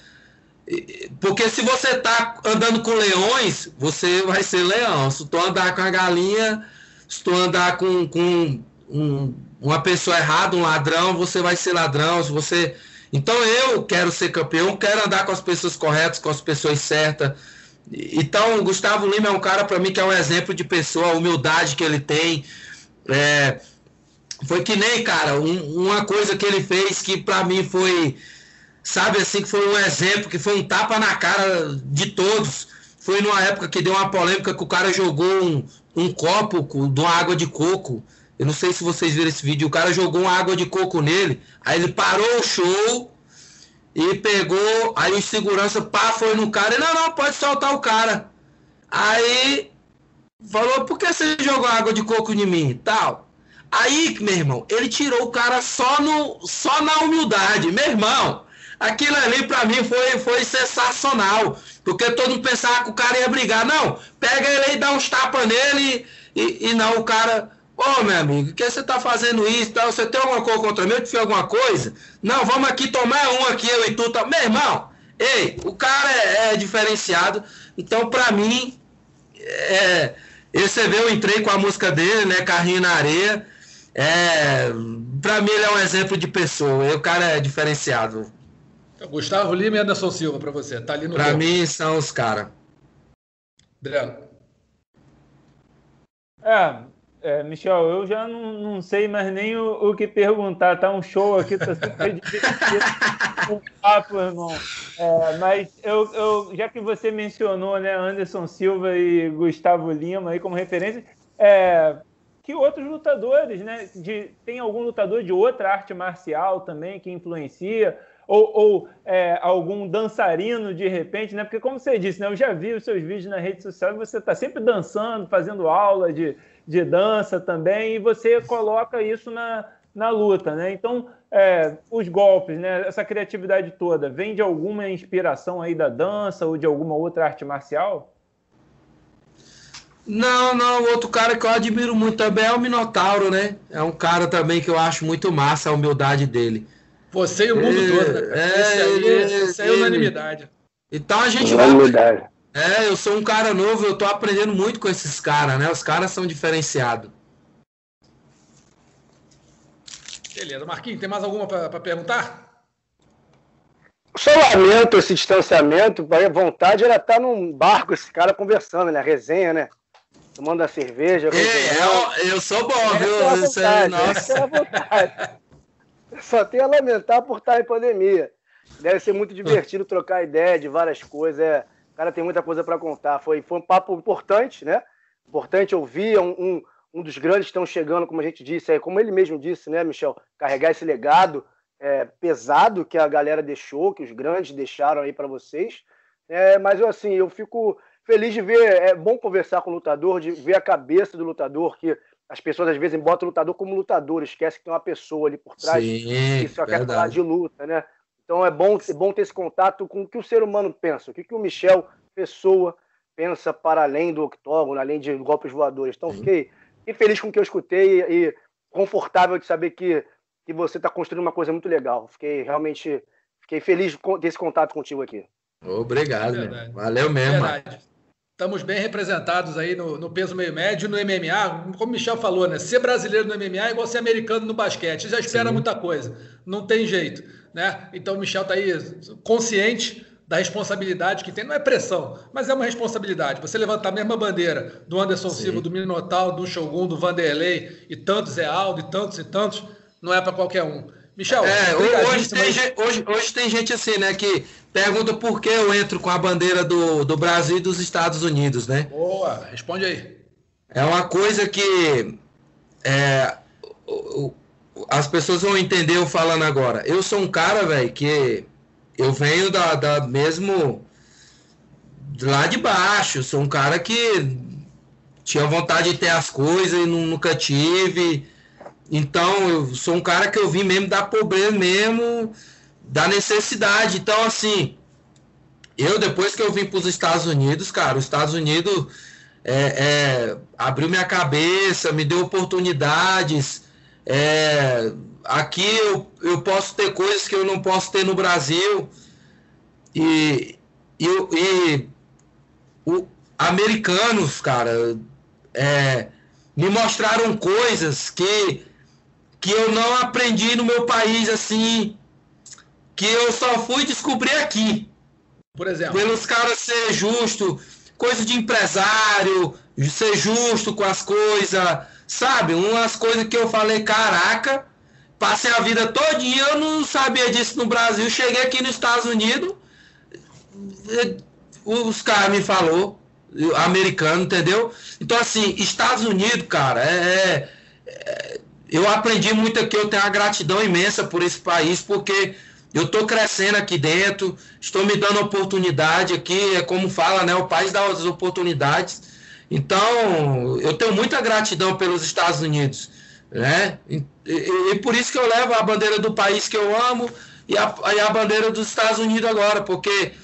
Porque se você tá andando com leões, você vai ser leão. Se tu andar com a galinha, se tu andar com, com um, uma pessoa errada, um ladrão, você vai ser ladrão. Se você. Então eu quero ser campeão, quero andar com as pessoas corretas, com as pessoas certas. Então, o Gustavo Lima é um cara para mim que é um exemplo de pessoa, a humildade que ele tem. É, foi que nem, cara, um, uma coisa que ele fez que para mim foi, sabe assim, que foi um exemplo, que foi um tapa na cara de todos. Foi numa época que deu uma polêmica que o cara jogou um, um copo de uma água de coco. Eu não sei se vocês viram esse vídeo. O cara jogou uma água de coco nele. Aí ele parou o show e pegou. Aí o segurança pá, foi no cara. E não, não, pode soltar o cara. Aí falou: por que você jogou água de coco em mim? Tal. Aí, meu irmão, ele tirou o cara só, no, só na humildade. Meu irmão, aquilo ali para mim foi, foi sensacional. Porque todo mundo pensava que o cara ia brigar. Não, pega ele e dá uns tapas nele. E, e não, o cara. Ô, oh, meu amigo, que você tá fazendo isso? Tá? Você tem alguma coisa contra mim? Eu te fiz alguma coisa? Não, vamos aqui tomar um aqui, eu e tu. Tá... Meu irmão, ei, o cara é, é diferenciado. Então, para mim, é, você vê, eu entrei com a música dele, né? Carrinho na areia. É, para mim, ele é um exemplo de pessoa. O cara é diferenciado. Gustavo Lima e Anderson Silva, para você. Tá ali no Para mim, são os caras. Adriano. É, é, Michel, eu já não, não, sei mais nem o, o, que perguntar. Tá um show aqui, tá super divertido. um papo, irmão. É, mas eu, eu, já que você mencionou né, Anderson Silva e Gustavo Lima aí como referência, é, que outros lutadores, né? De, tem algum lutador de outra arte marcial também que influencia? Ou, ou é, algum dançarino de repente, né? Porque como você disse, né? Eu já vi os seus vídeos na rede social e você está sempre dançando, fazendo aula de de dança também, e você coloca isso na, na luta, né? Então, é, os golpes, né? Essa criatividade toda, vem de alguma inspiração aí da dança ou de alguma outra arte marcial? Não, não, outro cara que eu admiro muito também é o Minotauro, né? É um cara também que eu acho muito massa a humildade dele. Você e o mundo é, todo, né? É, esse aí, esse aí é unanimidade. Então a gente vai. É, eu sou um cara novo, eu tô aprendendo muito com esses caras, né? Os caras são diferenciados. Beleza. Marquinhos, tem mais alguma para perguntar? Só lamento esse distanciamento, a vontade era estar num barco, esse cara conversando, né? Resenha, né? Tomando a cerveja. É, eu, eu sou bom, viu? É vontade, Isso aí, nossa. vontade. Só tenho a lamentar por estar em pandemia. Deve ser muito divertido trocar ideia de várias coisas. É, o cara tem muita coisa para contar. Foi, foi um papo importante, né? Importante ouvir. Um, um, um dos grandes estão chegando, como a gente disse, é, como ele mesmo disse, né, Michel? Carregar esse legado é, pesado que a galera deixou, que os grandes deixaram aí para vocês. É, mas eu, assim, eu fico feliz de ver. É bom conversar com o lutador, de ver a cabeça do lutador, que as pessoas às vezes botam o lutador como lutador, esquece que tem uma pessoa ali por trás Sim, que só quer falar de luta, né? Então é bom, é bom ter esse contato com o que o ser humano pensa, o que, que o Michel, pessoa, pensa para além do octógono, além de golpes voadores. Então fiquei, fiquei feliz com o que eu escutei e, e confortável de saber que, que você está construindo uma coisa muito legal. Fiquei realmente fiquei feliz de ter esse contato contigo aqui. Obrigado, valeu mesmo. Verdade. Estamos bem representados aí no, no, peso meio médio, no MMA, como o Michel falou, né? Ser brasileiro no MMA é igual ser americano no basquete. Já espera Sim. muita coisa, não tem jeito, né? Então o Michel está aí consciente da responsabilidade que tem. Não é pressão, mas é uma responsabilidade. Você levantar a mesma bandeira do Anderson Sim. Silva, do Minotauro, do Shogun, do Vanderlei e tantos é Aldo e tantos e tantos, não é para qualquer um. Michel, é, hoje, tem, hoje, hoje tem gente assim, né, que pergunta por que eu entro com a bandeira do, do Brasil e dos Estados Unidos, né? Boa, responde aí. É uma coisa que é, as pessoas vão entender eu falando agora. Eu sou um cara, velho, que eu venho da, da mesmo lá de baixo. Sou um cara que tinha vontade de ter as coisas e nunca tive. Então, eu sou um cara que eu vim mesmo da pobreza mesmo, da necessidade. Então, assim, eu depois que eu vim para os Estados Unidos, cara, os Estados Unidos é, é, abriu minha cabeça, me deu oportunidades. É, aqui eu, eu posso ter coisas que eu não posso ter no Brasil. E, e, e o, americanos, cara, é, me mostraram coisas que que eu não aprendi no meu país assim, que eu só fui descobrir aqui. Por exemplo. Pelos caras ser justo, coisa de empresário, ser justo com as coisas, sabe? Umas coisas que eu falei, caraca, passei a vida todinha, eu não sabia disso no Brasil, cheguei aqui nos Estados Unidos, os caras me falou, americano, entendeu? Então assim, Estados Unidos, cara, é, é eu aprendi muito aqui, eu tenho uma gratidão imensa por esse país, porque eu estou crescendo aqui dentro, estou me dando oportunidade aqui, é como fala, né? O país dá as oportunidades. Então, eu tenho muita gratidão pelos Estados Unidos, né? E, e, e por isso que eu levo a bandeira do país que eu amo e a, e a bandeira dos Estados Unidos agora, porque,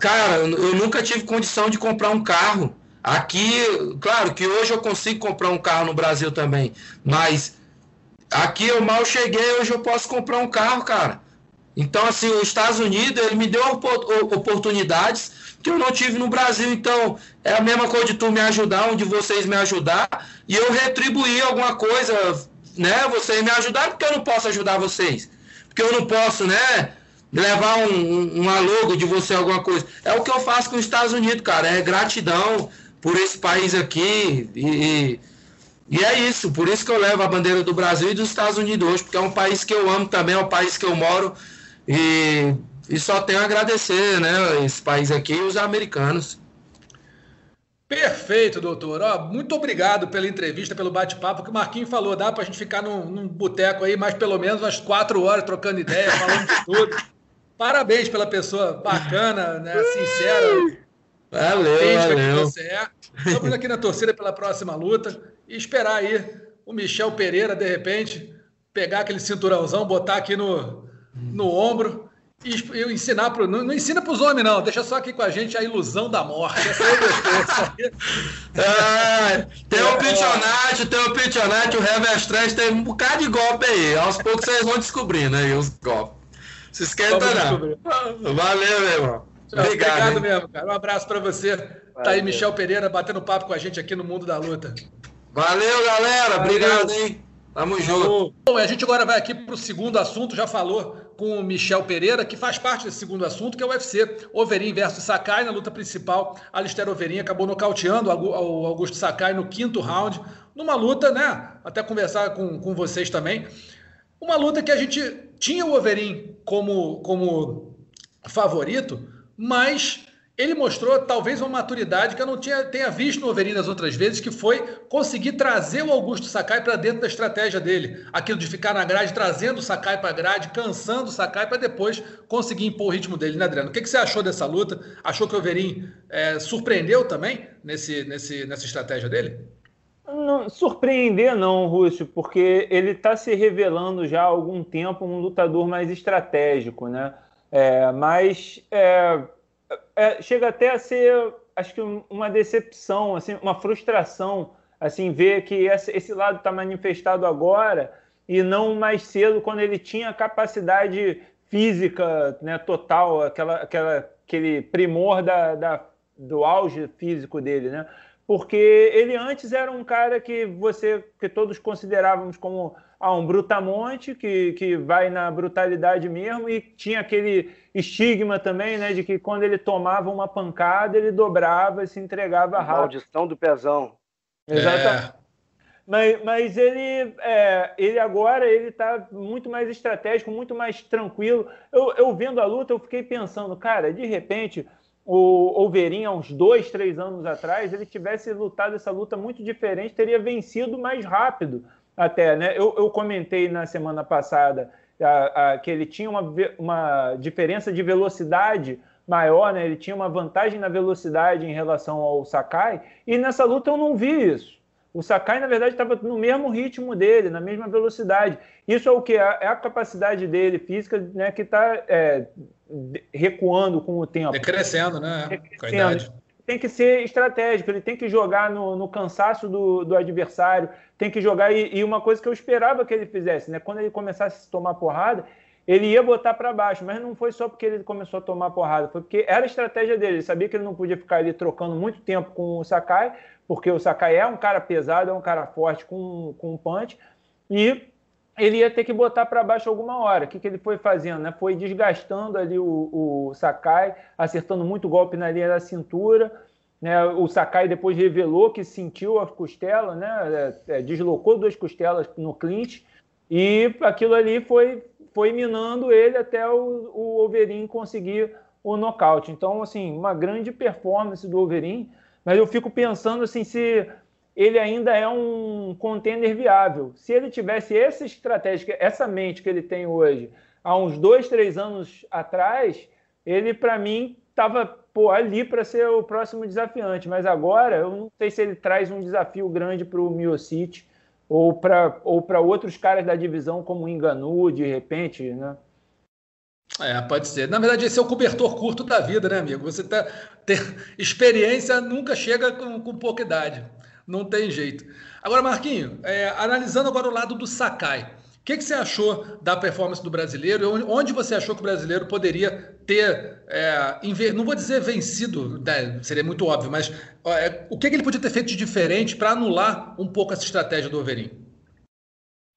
cara, eu nunca tive condição de comprar um carro. Aqui, claro que hoje eu consigo comprar um carro no Brasil também, mas Aqui eu mal cheguei, hoje eu posso comprar um carro, cara. Então, assim, os Estados Unidos, ele me deu oportunidades que eu não tive no Brasil. Então, é a mesma coisa de tu me ajudar, onde vocês me ajudar, e eu retribuir alguma coisa, né? Vocês me ajudaram, porque eu não posso ajudar vocês. Porque eu não posso, né? Levar um, um, uma logo de você, alguma coisa. É o que eu faço com os Estados Unidos, cara. É gratidão por esse país aqui. E, e é isso, por isso que eu levo a bandeira do Brasil e dos Estados Unidos hoje, porque é um país que eu amo também, é um país que eu moro e, e só tenho a agradecer, né, esse país aqui e os americanos. Perfeito, doutor. Ó, muito obrigado pela entrevista, pelo bate-papo que o Marquinhos falou. Dá para a gente ficar num, num boteco aí mais pelo menos umas quatro horas trocando ideia, falando de tudo. Parabéns pela pessoa bacana, né, sincera. Valeu, valeu. Você é. Estamos aqui na torcida pela próxima luta e esperar aí o Michel Pereira, de repente, pegar aquele cinturãozão, botar aqui no, no ombro e, e ensinar para não, não ensina para os homens, não, deixa só aqui com a gente a ilusão da morte. Essa é é, tem o Pitionate, tem o Pitionate, o Reverstrand, tem um bocado de golpe aí. Aos poucos vocês vão descobrindo aí os golpes. Se esquenta não. Valeu, meu irmão. Obrigado, Obrigado mesmo, cara. Um abraço para você. Valeu. Tá aí Michel Pereira batendo papo com a gente aqui no Mundo da Luta. Valeu, galera. Valeu. Obrigado, hein? Tamo junto. Bom, a gente agora vai aqui para o segundo assunto, já falou com o Michel Pereira, que faz parte desse segundo assunto, que é o UFC. Overin versus Sakai, na luta principal, Alistair Overin acabou nocauteando o Augusto Sakai no quinto round, numa luta, né? Até conversar com, com vocês também. Uma luta que a gente tinha o Overin como, como favorito, mas ele mostrou talvez uma maturidade que eu não tinha, tenha visto no Overin das outras vezes, que foi conseguir trazer o Augusto Sakai para dentro da estratégia dele. Aquilo de ficar na grade, trazendo o Sakai para a grade, cansando o Sakai para depois conseguir impor o ritmo dele, né, Adriano? O que, que você achou dessa luta? Achou que o Overin é, surpreendeu também nesse, nesse, nessa estratégia dele? Não, surpreender não, Rússio, porque ele está se revelando já há algum tempo um lutador mais estratégico, né? É, mas é, é, chega até a ser, acho que uma decepção, assim, uma frustração, assim, ver que esse, lado está manifestado agora e não mais cedo, quando ele tinha capacidade física né, total, aquela, aquela, aquele primor da, da, do auge físico dele, né? Porque ele antes era um cara que você, que todos considerávamos como ah, um brutamonte, que, que vai na brutalidade mesmo, e tinha aquele estigma também, né, de que quando ele tomava uma pancada, ele dobrava e se entregava rápido. Maldição do pezão. Exatamente. É. Mas, mas ele, é, ele agora ele está muito mais estratégico, muito mais tranquilo. Eu, eu vendo a luta, eu fiquei pensando, cara, de repente o Overin, há uns dois, três anos atrás, ele tivesse lutado essa luta muito diferente, teria vencido mais rápido até, né? Eu, eu comentei na semana passada a, a, que ele tinha uma, uma diferença de velocidade maior, né? Ele tinha uma vantagem na velocidade em relação ao Sakai, e nessa luta eu não vi isso. O Sakai, na verdade, estava no mesmo ritmo dele, na mesma velocidade. Isso é o que? É a capacidade dele física né, que está é, recuando com o tempo. Decrescendo, né? Decrescendo. Tem que ser estratégico, ele tem que jogar no, no cansaço do, do, adversário, tem que jogar. E, e, uma coisa que eu esperava que ele fizesse, né? Quando ele começasse a tomar porrada, ele ia botar para baixo, mas não foi só porque ele começou a tomar porrada, foi porque era a estratégia dele. Ele sabia que ele não podia ficar ali trocando muito tempo com o Sakai, porque o Sakai é um cara pesado, é um cara forte com, com um punch, e ele ia ter que botar para baixo alguma hora. O que, que ele foi fazendo? Né? Foi desgastando ali o, o Sakai, acertando muito golpe na linha da cintura. Né? O Sakai depois revelou que sentiu a costela, né? É, é, deslocou duas costelas no clinch, e aquilo ali foi, foi minando ele até o, o Overin conseguir o nocaute. Então, assim, uma grande performance do Overin mas eu fico pensando assim se ele ainda é um contender viável. Se ele tivesse essa estratégia, essa mente que ele tem hoje, há uns dois, três anos atrás, ele para mim estava ali para ser o próximo desafiante. Mas agora eu não sei se ele traz um desafio grande para o Miocic ou para ou outros caras da divisão como o Enganu, de repente, né? É, pode ser. Na verdade, esse é o cobertor curto da vida, né, amigo? Você tá, ter experiência nunca chega com, com pouca idade. Não tem jeito. Agora, Marquinho, é, analisando agora o lado do Sakai, o que, que, você achou da performance do brasileiro? Onde você achou que o brasileiro poderia ter, é, não vou dizer vencido, né, seria muito óbvio, mas é, o que, que, ele podia ter feito de diferente para anular um pouco essa estratégia do Overin?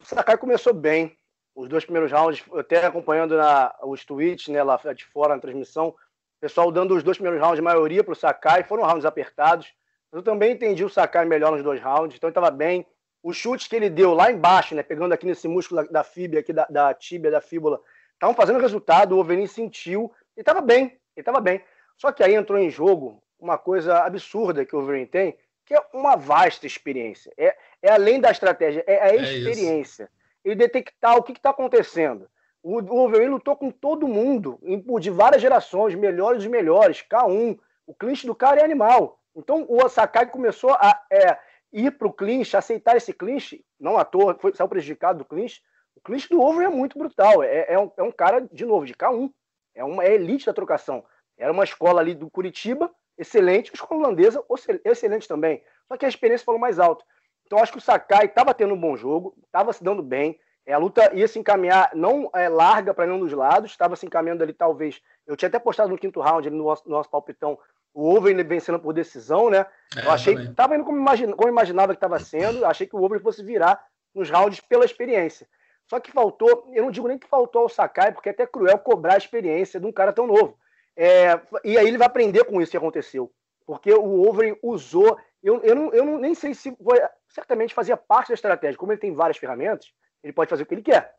O Sakai começou bem, os dois primeiros rounds, até acompanhando na, os tweets né, lá de fora na transmissão, o pessoal dando os dois primeiros rounds de maioria para o Sakai, foram rounds apertados. Eu também entendi o Sakai melhor nos dois rounds, então ele estava bem. Os chutes que ele deu lá embaixo, né, pegando aqui nesse músculo da fíbia, aqui da, da tíbia, da fíbula, estavam fazendo resultado, o Overin sentiu, e estava bem, ele estava bem. Só que aí entrou em jogo uma coisa absurda que o Overin tem, que é uma vasta experiência. É, é além da estratégia, é a é experiência. É e detectar o que está acontecendo. O Wolverine lutou com todo mundo, de várias gerações, melhores dos melhores, K1. O clinch do cara é animal. Então o Sakai começou a é, ir para o clinch, aceitar esse clinch, não à toa, foi, saiu prejudicado do clinch. O clinch do Wolverine é muito brutal. É, é, um, é um cara, de novo, de K1. É uma é elite da trocação. Era uma escola ali do Curitiba, excelente, a escola holandesa, excelente também. Só que a experiência falou mais alto. Então acho que o Sakai estava tendo um bom jogo, estava se dando bem. É, a luta ia se encaminhar, não é, larga para nenhum dos lados, estava se encaminhando ali, talvez. Eu tinha até postado no quinto round, no nosso, no nosso palpitão, o Over vencendo por decisão, né? É, eu achei que estava indo como, imagina, como imaginava que estava sendo, achei que o Over fosse virar nos rounds pela experiência. Só que faltou, eu não digo nem que faltou ao Sakai, porque é até cruel cobrar a experiência de um cara tão novo. É, e aí ele vai aprender com isso que aconteceu. Porque o Over usou. Eu, eu, não, eu não, nem sei se foi, certamente fazia parte da estratégia. Como ele tem várias ferramentas, ele pode fazer o que ele quer.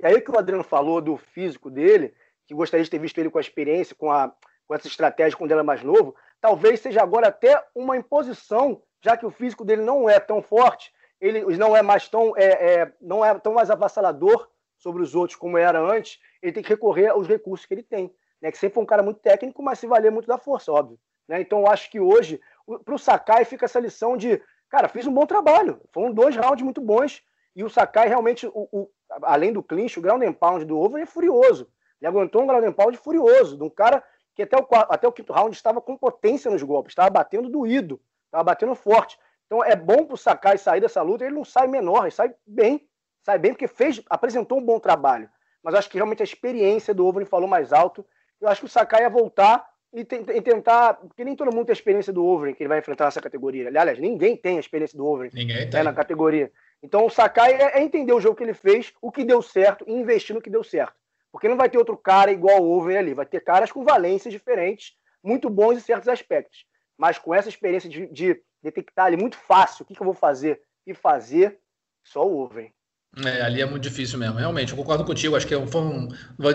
E aí o que o Adriano falou do físico dele, que gostaria de ter visto ele com a experiência, com, a, com essa estratégia quando ele é mais novo, talvez seja agora até uma imposição, já que o físico dele não é tão forte, ele não é mais tão, é, é, não é tão mais avassalador sobre os outros como era antes, ele tem que recorrer aos recursos que ele tem. Né? Que sempre foi um cara muito técnico, mas se valer muito da força, óbvio. Né? Então eu acho que hoje, para o Sakai, fica essa lição de Cara, fiz um bom trabalho. Foram dois rounds muito bons. E o Sakai realmente, o, o, além do clinch, o ground and pound do Over é furioso. Ele aguentou um ground and pound furioso, de um cara que até o, até o quinto round estava com potência nos golpes, estava batendo doído, estava batendo forte. Então é bom para o Sakai sair dessa luta, ele não sai menor, ele sai bem, sai bem porque fez, apresentou um bom trabalho. Mas acho que realmente a experiência do Over falou mais alto. Eu acho que o Sakai ia voltar e, e, tentar. Porque nem todo mundo tem a experiência do Overeem que ele vai enfrentar nessa categoria. Aliás, ninguém tem a experiência do Overeem ninguém né, na categoria. Então o Sakai é, é, entender o jogo que ele fez, o que deu certo e investir no que deu certo. Porque não vai ter outro cara igual o Overeem ali. Vai ter caras com valências diferentes, muito bons em certos aspectos. Mas com essa experiência de, de detectar ali muito fácil o que, que eu vou fazer e fazer, só o Overeem. É, ali é muito difícil mesmo, realmente. Eu concordo contigo. Acho que é foi um,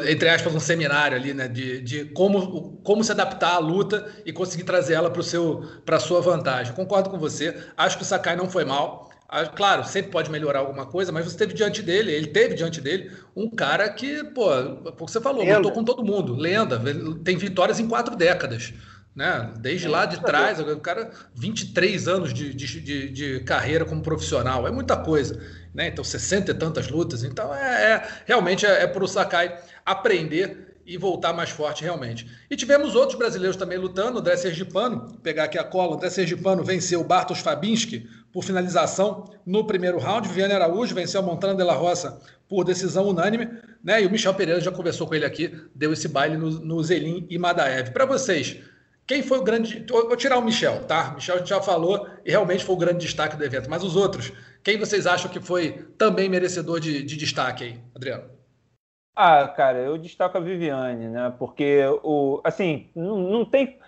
entre aspas, um seminário ali, né? De, de como, como se adaptar à luta e conseguir trazer ela para a sua vantagem. Concordo com você. Acho que o Sakai não foi mal. Ah, claro, sempre pode melhorar alguma coisa, mas você teve diante dele, ele teve diante dele um cara que, pô, pouco você falou, lenda. lutou com todo mundo, lenda, tem vitórias em quatro décadas. Né? Desde é, lá de trás, o cara, 23 anos de, de, de, de carreira como profissional, é muita coisa né? Então, 60 e tantas lutas. Então, é, é realmente é, é para o Sakai aprender e voltar mais forte realmente. E tivemos outros brasileiros também lutando. O André Sergipano, pegar aqui a cola, o André Sergipano venceu o Bartosz Fabinski por finalização no primeiro round. Viviane Araújo venceu a Montana de la Roça por decisão unânime. Né? E o Michel Pereira já conversou com ele aqui, deu esse baile no, no Zelim e Madaev. Para vocês, quem foi o grande. Vou tirar o Michel, tá? Michel já falou e realmente foi o grande destaque do evento. Mas os outros, quem vocês acham que foi também merecedor de, de destaque aí, Adriano? Ah, cara, eu destaco a Viviane, né? Porque o, assim, não, não tem.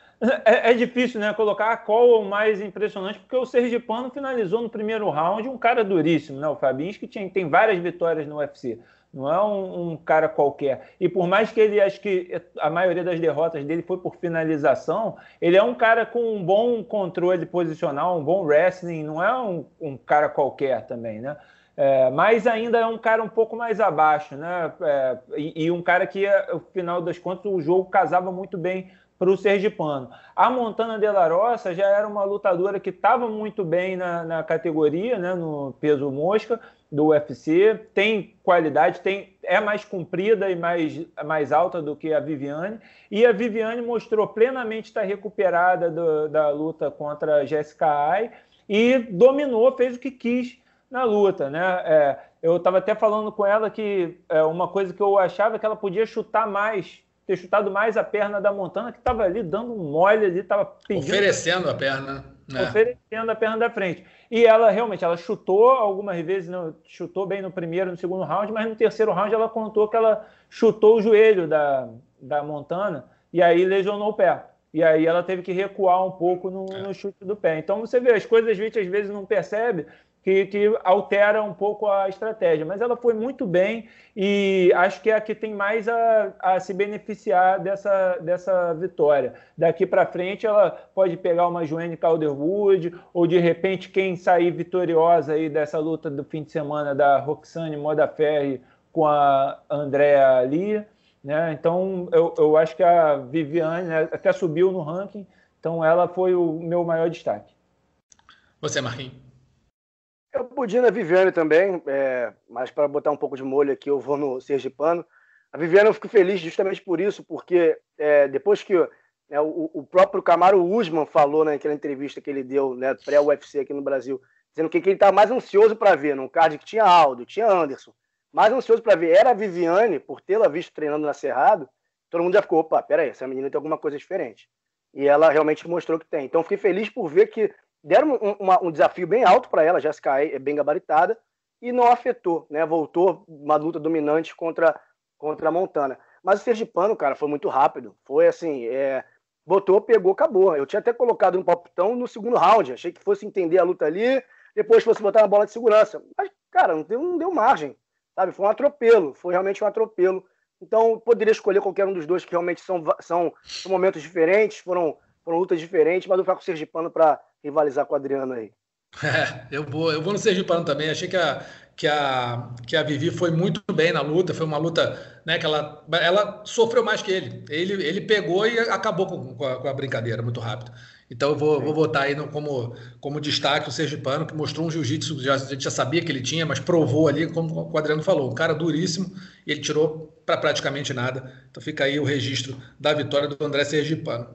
É, é, difícil, né? Colocar qual o mais impressionante, porque o Sergipano finalizou no primeiro round um cara duríssimo, né? O Fabinski tinha, tem várias vitórias no UFC. Não é um, um, cara qualquer. E por mais que ele, acho que a maioria das derrotas dele foi por finalização, ele é um cara com um bom controle posicional, um bom wrestling, não é um, um cara qualquer também, né? É, mas ainda é um cara um pouco mais abaixo, né? É, e, e, um cara que, no final das contas, o jogo casava muito bem para o Sergipano. A Montana de la Roça já era uma lutadora que estava muito bem na, na categoria, né? no peso mosca, do UFC, tem qualidade, tem, é mais comprida e mais, mais alta do que a Viviane, e a Viviane mostrou plenamente estar recuperada do, da luta contra a Jessica Ai e dominou, fez o que quis na luta, né? É, eu estava até falando com ela que é, uma coisa que eu achava que ela podia chutar mais, ter chutado mais a perna da Montana, que estava ali dando um mole ali, estava pedindo... Oferecendo a perna. Né? Oferecendo a perna da frente. E ela realmente, ela chutou algumas vezes, não, chutou bem no primeiro, no segundo round, mas no terceiro round ela contou que ela chutou o joelho da, da Montana e aí lesionou o pé. E aí ela teve que recuar um pouco no, é. no chute do pé. Então você vê, as coisas a gente às vezes não percebe, que, que altera um pouco a estratégia. Mas ela foi muito bem e acho que é a que tem mais a, a se beneficiar dessa, dessa vitória. Daqui para frente, ela pode pegar uma Joanne Calderwood ou de repente quem sair vitoriosa aí dessa luta do fim de semana da Roxane Modaferri com a Andrea Lee. Né? Então, eu, eu acho que a Viviane né, até subiu no ranking, então ela foi o meu maior destaque. Você, Marquinhos? Eu podia na Viviane também, é, mas para botar um pouco de molho aqui, eu vou no Sergipano. A Viviane eu fico feliz justamente por isso, porque é, depois que né, o, o, próprio Camaro Usman falou naquela entrevista que ele deu né, pré-UFC aqui no Brasil, dizendo que, ele está mais ansioso para ver, num card que tinha Aldo, tinha Anderson, mais ansioso para ver era a Viviane, por tê-la visto treinando na Cerrado, todo mundo já ficou, opa, peraí, essa menina tem alguma coisa diferente. E ela realmente mostrou que tem. Então fiquei feliz por ver que deram um, uma, um desafio bem alto para ela, Jessica é bem gabaritada, e não afetou, né? Voltou uma luta dominante contra, contra a Montana. Mas o Sergipano, cara, foi muito rápido. Foi assim, é, botou, pegou, acabou. Eu tinha até colocado um palpitão no segundo round. Achei que fosse entender a luta ali, depois fosse botar na bola de segurança. Mas, cara, não deu, não deu margem. Sabe? Foi um atropelo. Foi realmente um atropelo. Então, poderia escolher qualquer um dos dois, que realmente são, são, são momentos diferentes, foram, foram lutas diferentes, mas eu vou ficar com o Sergipano para rivalizar com o Adriano aí. É, eu vou, eu vou no Sergipano também. Achei que a, que a, que a Vivi foi muito bem na luta. Foi uma luta né, que ela, ela sofreu mais que ele. Ele, ele pegou e acabou com, com, a, com a brincadeira muito rápido. Então eu vou, vou botar aí no, como, como destaque o Sergipano, que mostrou um jiu-jitsu, a gente já sabia que ele tinha, mas provou ali, como o Adriano falou, um cara duríssimo, e ele tirou para praticamente nada. Então fica aí o registro da vitória do André Sergipano.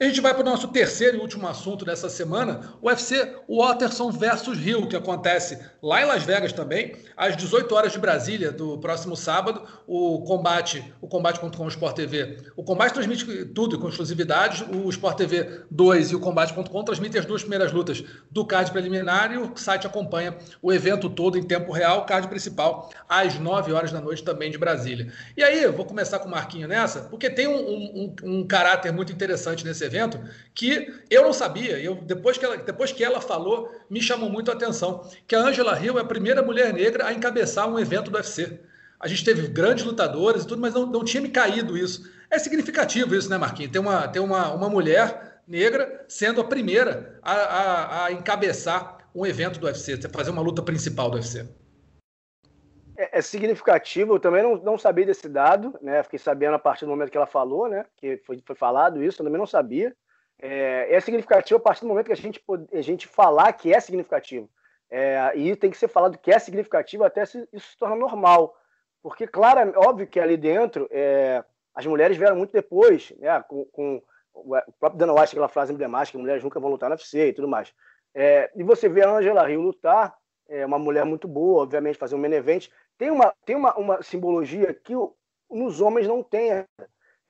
A gente vai para o nosso terceiro e último assunto dessa semana, o UFC Watterson versus Rio, que acontece lá em Las Vegas também, às 18 horas de Brasília, do próximo sábado. O combate, o combate.com Sport TV. O combate transmite tudo com exclusividade. O Sport TV 2 e o combate.com transmitem as duas primeiras lutas do card preliminar e o site acompanha o evento todo em tempo real, card principal, às 9 horas da noite também de Brasília. E aí, vou começar com o Marquinho nessa, porque tem um, um, um caráter muito interessante nesse evento que eu não sabia. Eu, depois, que ela, depois que ela falou, me chamou muito a atenção. Que a Angela Hill é a primeira mulher negra a encabeçar um evento do UFC. A gente teve grandes lutadoras e tudo, mas não, não tinha me caído isso. É significativo isso, né, Marquinhos? Ter uma, ter uma, uma mulher negra sendo a primeira a, a, a encabeçar um evento do UFC, fazer uma luta principal do UFC. É, é, significativo, eu também não, não sabia desse dado, né? Fiquei sabendo a partir do momento que ela falou, né? Que foi, foi falado isso, eu também não sabia. É, é significativo a partir do momento que a gente, a gente falar que é significativo. É, e tem que ser falado que é significativo até se, isso se tornar normal. Porque, claro, óbvio que ali dentro é, as mulheres vieram muito depois, né? Com, com o próprio Dana White, aquela frase emblemática, mulheres nunca vão lutar na UFC e tudo mais. É, e você vê a Angela Hill lutar, é uma mulher muito boa, obviamente, fazer um main event, tem uma, tem uma, uma simbologia que nos homens não tem.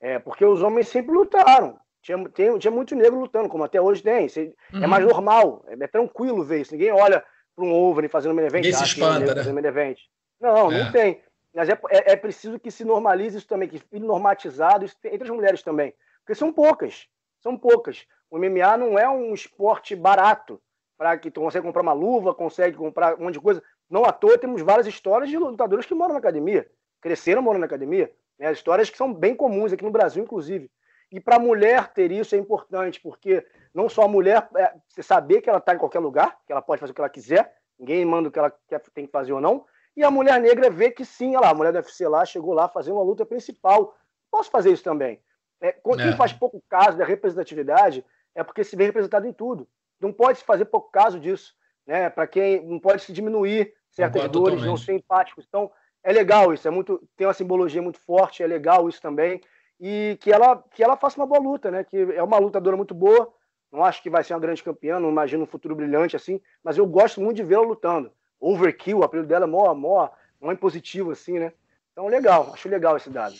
É, porque os homens sempre lutaram. Tinha, tem, tinha muito negro lutando, como até hoje tem. É uhum. mais normal, é, é, tranquilo ver isso. Ninguém olha para um Overy fazendo main event. Ninguém se espanta, né? Event. Não, é. não tem. Mas é, é, é, preciso que se normalize isso também, que fique normatizado isso, entre as mulheres também. Porque são poucas. São poucas. O MMA não é um esporte barato para que tu consegue comprar uma luva, consegue comprar um monte de coisa. Não à toa temos várias histórias de lutadores que moram na academia, cresceram morando na academia. Né? Histórias que são bem comuns aqui no Brasil, inclusive. E para a mulher ter isso é importante, porque não só a mulher é, saber que ela está em qualquer lugar, que ela pode fazer o que ela quiser, ninguém manda o que ela quer, tem que fazer ou não, e a mulher negra ver que sim, olha lá, a mulher do UFC lá chegou lá fazendo uma luta principal. Posso fazer isso também. É, quem é. faz pouco caso da representatividade é porque se vê representado em tudo. Não pode se fazer pouco caso disso. Né? Para quem não pode se diminuir certas Concordo dores, totalmente. não ser empáticos. Então, é legal isso, é muito, tem uma simbologia muito forte, é legal isso também. E que ela, que ela faça uma boa luta, né? Que é uma lutadora muito boa. Não acho que vai ser uma grande campeã, não imagino um futuro brilhante assim, mas eu gosto muito de vê-la lutando. Overkill, o apelido dela é mó, mó, mó impositivo, assim, né? Então, legal, acho legal esse dado.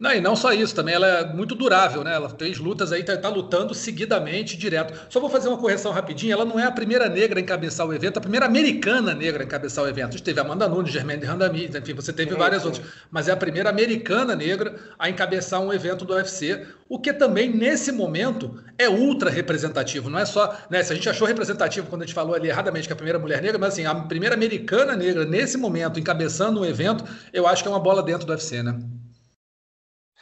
Não, e não só isso, também ela é muito durável, né? Ela fez lutas aí, tá, tá, lutando seguidamente, direto. Só vou fazer uma correção rapidinho, ela não é a primeira negra a encabeçar o evento, a primeira americana negra a encabeçar o evento. A gente teve Amanda Nunes, Germaine Randami, enfim, você teve sim, várias sim. outras. Mas é a primeira americana negra a encabeçar um evento do UFC, o que também, nesse momento, é ultra representativo. Não é só, né? Se a gente achou representativo quando a gente falou ali erradamente que é a primeira mulher negra, mas assim, a primeira americana negra, nesse momento, encabeçando um evento, eu acho que é uma bola dentro do UFC, né?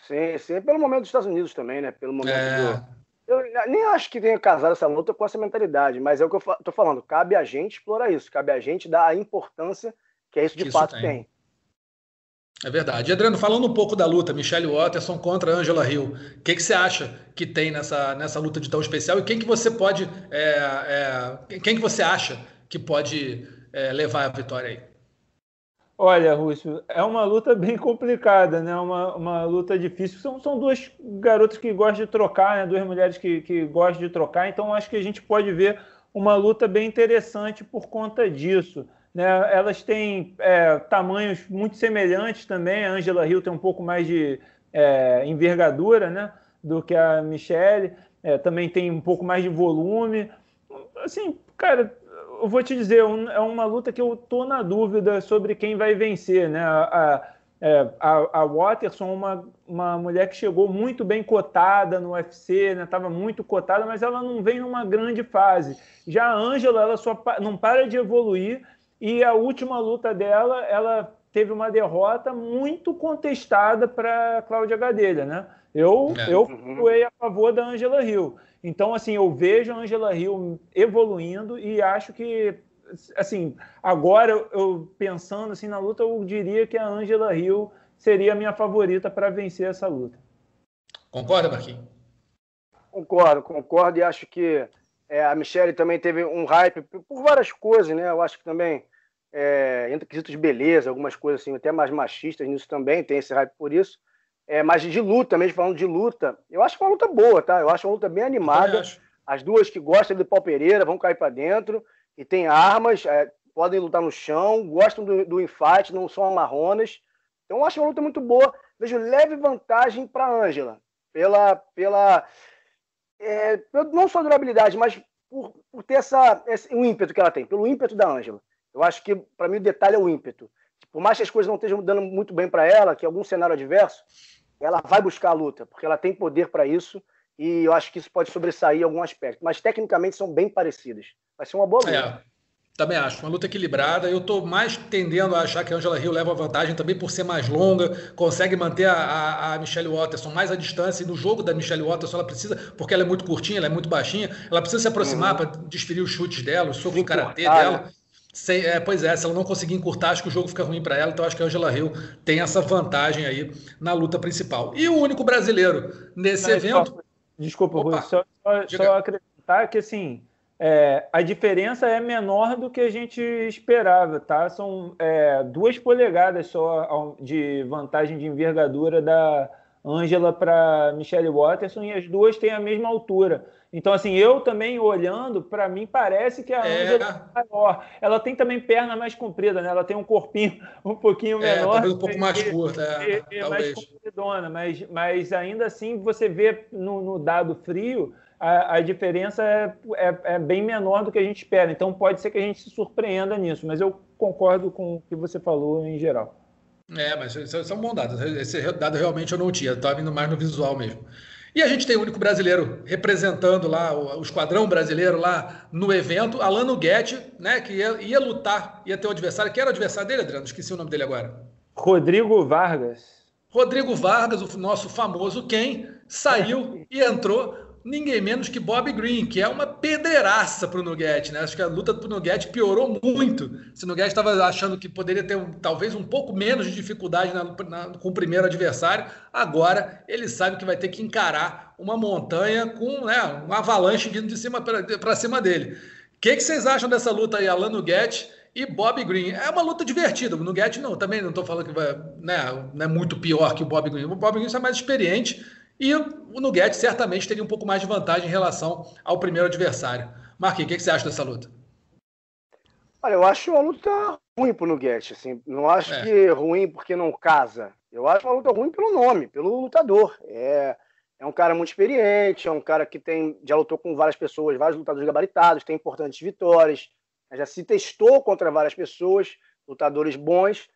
Sim, sim. Pelo momento dos Estados Unidos também, né? Pelo momento é... do. Eu nem acho que tenha casado essa luta com essa mentalidade, mas é o que eu tô falando. Cabe a gente explorar isso, cabe a gente dar a importância que é isso de fato tem. tem. É verdade. Adriano, falando um pouco da luta, Michelle Watterson contra Angela Hill, o que, que você acha que tem nessa, nessa luta de tão especial e quem que você pode, é, é, quem que você acha que pode é, levar a vitória aí? Olha, Rússio, é uma luta bem complicada, né? Uma, uma luta difícil. São, são duas garotas que gostam de trocar, né? Duas mulheres que, que gostam de trocar. Então, acho que a gente pode ver uma luta bem interessante por conta disso. Né? Elas têm é, tamanhos muito semelhantes também. A Angela Hill tem um pouco mais de é, envergadura, né? Do que a Michelle. É, também tem um pouco mais de volume. Assim, cara, eu vou te dizer, é uma luta que eu tô na dúvida sobre quem vai vencer, né? A, é, a, a Watterson, uma, uma mulher que chegou muito bem cotada no UFC, né? Tava muito cotada, mas ela não vem numa grande fase. Já a Ângela, ela só não para de evoluir e a última luta dela, ela teve uma derrota muito contestada para Cláudia Gadelha, né? Eu, é. eu uhum. fui a favor da Angela Hill. Então, assim, eu vejo a Angela Hill evoluindo e acho que, assim, agora eu pensando assim na luta, eu diria que a Angela Hill seria a minha favorita para vencer essa luta. Concorda, Marquinhos? Concordo, concordo e acho que é, a Michelle também teve um hype por várias coisas, né? Eu acho que também é, entre quesitos de beleza, algumas coisas assim, até mais machistas nisso também, tem esse hype por isso. É, mas de luta mesmo, falando de luta, eu acho uma luta boa, tá? Eu acho uma luta bem animada. As duas que gostam do Paul Pereira vão cair para dentro e tem armas, é, podem lutar no chão, gostam do, do infate, não são amarronas. Então eu acho uma luta muito boa. Vejo leve vantagem para Ângela, pela, pela é, não só durabilidade, mas por, por ter essa, esse, o ímpeto que ela tem, pelo ímpeto da Ângela. Eu acho que, para mim, o detalhe é o ímpeto. Por mais que as coisas não estejam dando muito bem para ela, que algum cenário adverso, ela vai buscar a luta, porque ela tem poder para isso e eu acho que isso pode sobressair em algum aspecto. Mas tecnicamente são bem parecidas. Vai ser uma boa luta. É. Também acho, uma luta equilibrada. Eu estou mais tendendo a achar que a Angela Hill leva vantagem também por ser mais longa, consegue manter a, a, a Michelle Watterson mais à distância. E no jogo da Michelle Watterson, ela precisa, porque ela é muito curtinha, ela é muito baixinha, ela precisa se aproximar uhum. para desferir os chutes dela, o soco de karatê dela. Sem, é, pois é, se ela não conseguir encurtar, acho que o jogo fica ruim para ela. Então acho que a Angela Hill tem essa vantagem aí na luta principal. E o único brasileiro nesse Mas, evento. Só, desculpa, Rui, só, só, só acrescentar que assim. É, a diferença é menor do que a gente esperava, tá? São é, duas polegadas só de vantagem de envergadura da Ângela para Michelle Watterson e as duas têm a mesma altura. Então, assim, eu também olhando, para mim parece que a é. Ângela é maior. Ela tem também perna mais comprida, né? Ela tem um corpinho um pouquinho é, menor. Talvez um pouco mais curta, é, é, mais compridona, mas, mas ainda assim você vê no, no dado frio a, a diferença é, é, é, bem menor do que a gente espera. Então pode ser que a gente se surpreenda nisso, mas eu concordo com o que você falou em geral. É, mas isso é um bom dado. Esse dado realmente eu não tinha, estava indo mais no visual mesmo. E a gente tem o único brasileiro representando lá, o, o esquadrão brasileiro lá no evento, Alano Guedes, né, que ia, ia, lutar, ia ter o adversário. Quem era o adversário dele, Adriano? Esqueci o nome dele agora. Rodrigo Vargas. Rodrigo Vargas, o nosso famoso quem, saiu e entrou ninguém menos que Bob Green, que é uma pedreiraça para o Nugget, né? Acho que a luta do Nugget piorou muito. Se o Nugget estava achando que poderia ter um, talvez um pouco menos de dificuldade na, na, com o primeiro adversário, agora ele sabe que vai ter que encarar uma montanha com né, um avalanche vindo de cima para cima dele. O que, que, vocês acham dessa luta aí, Alan Nugget e Bob Green? É uma luta divertida. O Nugget não, também não estou falando que vai, né, não é muito pior que o Bob Green. O Bob Green é mais experiente e o Nugget certamente teria um pouco mais de vantagem em relação ao primeiro adversário. Marquinhos, o que, você acha dessa luta? Olha, eu acho uma luta ruim pro Nugget, assim. Não acho é. que ruim porque não casa. Eu acho uma luta ruim pelo nome, pelo lutador. É, é um cara muito experiente, é um cara que tem já lutou com várias pessoas, vários lutadores gabaritados, tem importantes vitórias, já se testou contra várias pessoas, lutadores bons,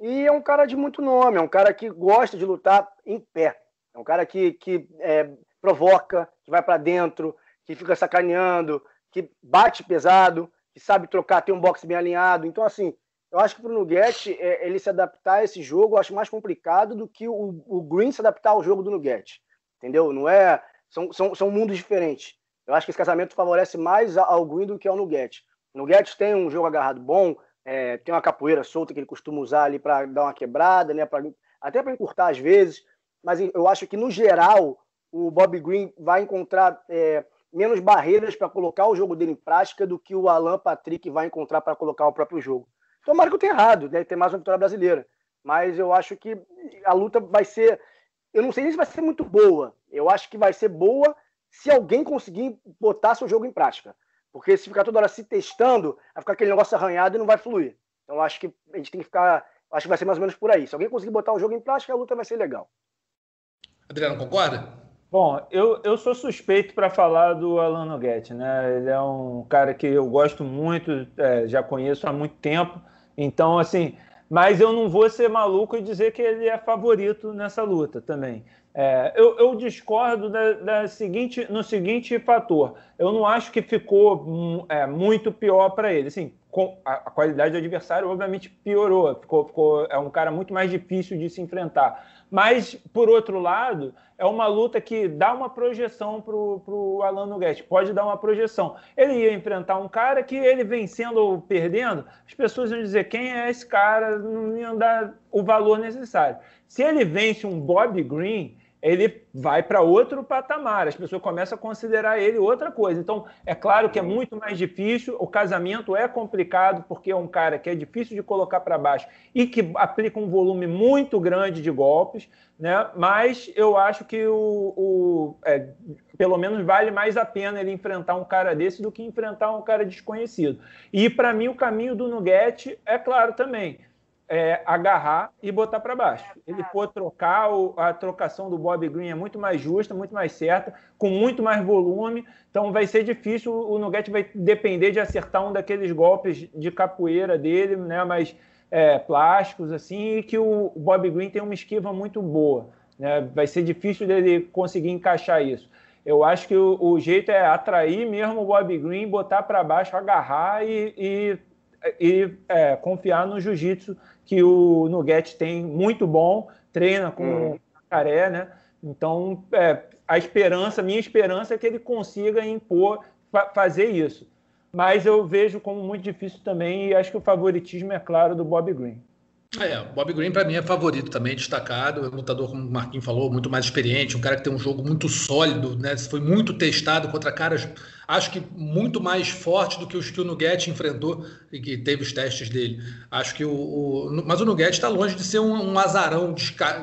e é um cara de muito nome, é um cara que gosta de lutar em pé. É um cara que, que é, provoca, que vai para dentro, que fica sacaneando, que bate pesado, que sabe trocar, tem um boxe bem alinhado. Então, assim, eu acho que para o Nugget, é, ele se adaptar a esse jogo, eu acho mais complicado do que o, o Green se adaptar ao jogo do Nugget. Entendeu? Não é. São, são, são mundos diferentes. Eu acho que esse casamento favorece mais ao Green do que ao Nugget. O Nugget tem um jogo agarrado bom, é, tem uma capoeira solta que ele costuma usar ali para dar uma quebrada, né, pra, até para encurtar às vezes mas eu acho que, no geral, o Bob Green vai encontrar é, menos barreiras para colocar o jogo dele em prática do que o Alan Patrick vai encontrar para colocar o próprio jogo. Tomara que eu tenha errado, deve ter mais uma vitória brasileira. Mas eu acho que a luta vai ser. Eu não sei nem se vai ser muito boa. Eu acho que vai ser boa se alguém conseguir botar seu jogo em prática. Porque se ficar toda hora se testando, vai ficar aquele negócio arranhado e não vai fluir. Então acho que a gente tem que ficar. Acho que vai ser mais ou menos por aí. Se alguém conseguir botar o jogo em prática, a luta vai ser legal. Adriano, concorda? Bom, eu, eu sou suspeito para falar do Alan Noguete, né? Ele é um cara que eu gosto muito, é, já conheço há muito tempo. Então, assim, mas eu não vou ser maluco e dizer que ele é favorito nessa luta também. É, eu, eu, discordo da, da, seguinte, no seguinte fator. Eu não acho que ficou hum, é, muito pior para ele. Assim, a, a, qualidade do adversário obviamente piorou. Ficou, ficou, é um cara muito mais difícil de se enfrentar. Mas, por outro lado, é uma luta que dá uma projeção para o Alan Noguete. Pode dar uma projeção. Ele ia enfrentar um cara que ele vencendo ou perdendo, as pessoas iam dizer quem é esse cara, não iam dar o valor necessário. Se ele vence um Bob Green, ele vai para outro patamar, as pessoas começam a considerar ele outra coisa. Então, é claro que é muito mais difícil, o casamento é complicado, porque é um cara que é difícil de colocar para baixo e que aplica um volume muito grande de golpes, né? mas eu acho que o, o é, pelo menos vale mais a pena ele enfrentar um cara desse do que enfrentar um cara desconhecido. E para mim, o caminho do Nugget é claro também é, agarrar e botar para baixo. Ele pode trocar, a trocação do Bob Green é muito mais justa, muito mais certa, com muito mais volume, então vai ser difícil, o Nugget vai depender de acertar um daqueles golpes de capoeira dele, né, mais é, plásticos, assim, e que o Bob Green tem uma esquiva muito boa. Né, vai ser difícil dele conseguir encaixar isso. Eu acho que o, o jeito é atrair mesmo o Bob Green, botar para baixo, agarrar e, e e é, confiar no jiu-jitsu que o Nugget tem muito bom, treina com uhum. jacaré, né? Então, é, a esperança, minha esperança é que ele consiga impor, fa fazer isso. Mas eu vejo como muito difícil também e acho que o favoritismo é claro do Bob Green. É, Bob Green para mim é favorito também, destacado, é um lutador, como o Marquinhos falou, muito mais experiente, um cara que tem um jogo muito sólido, né? Foi muito testado contra caras, acho que muito mais forte do que os que o Nugget enfrentou e que teve os testes dele. Acho que o, o mas o Nugget está longe de ser um, um azarão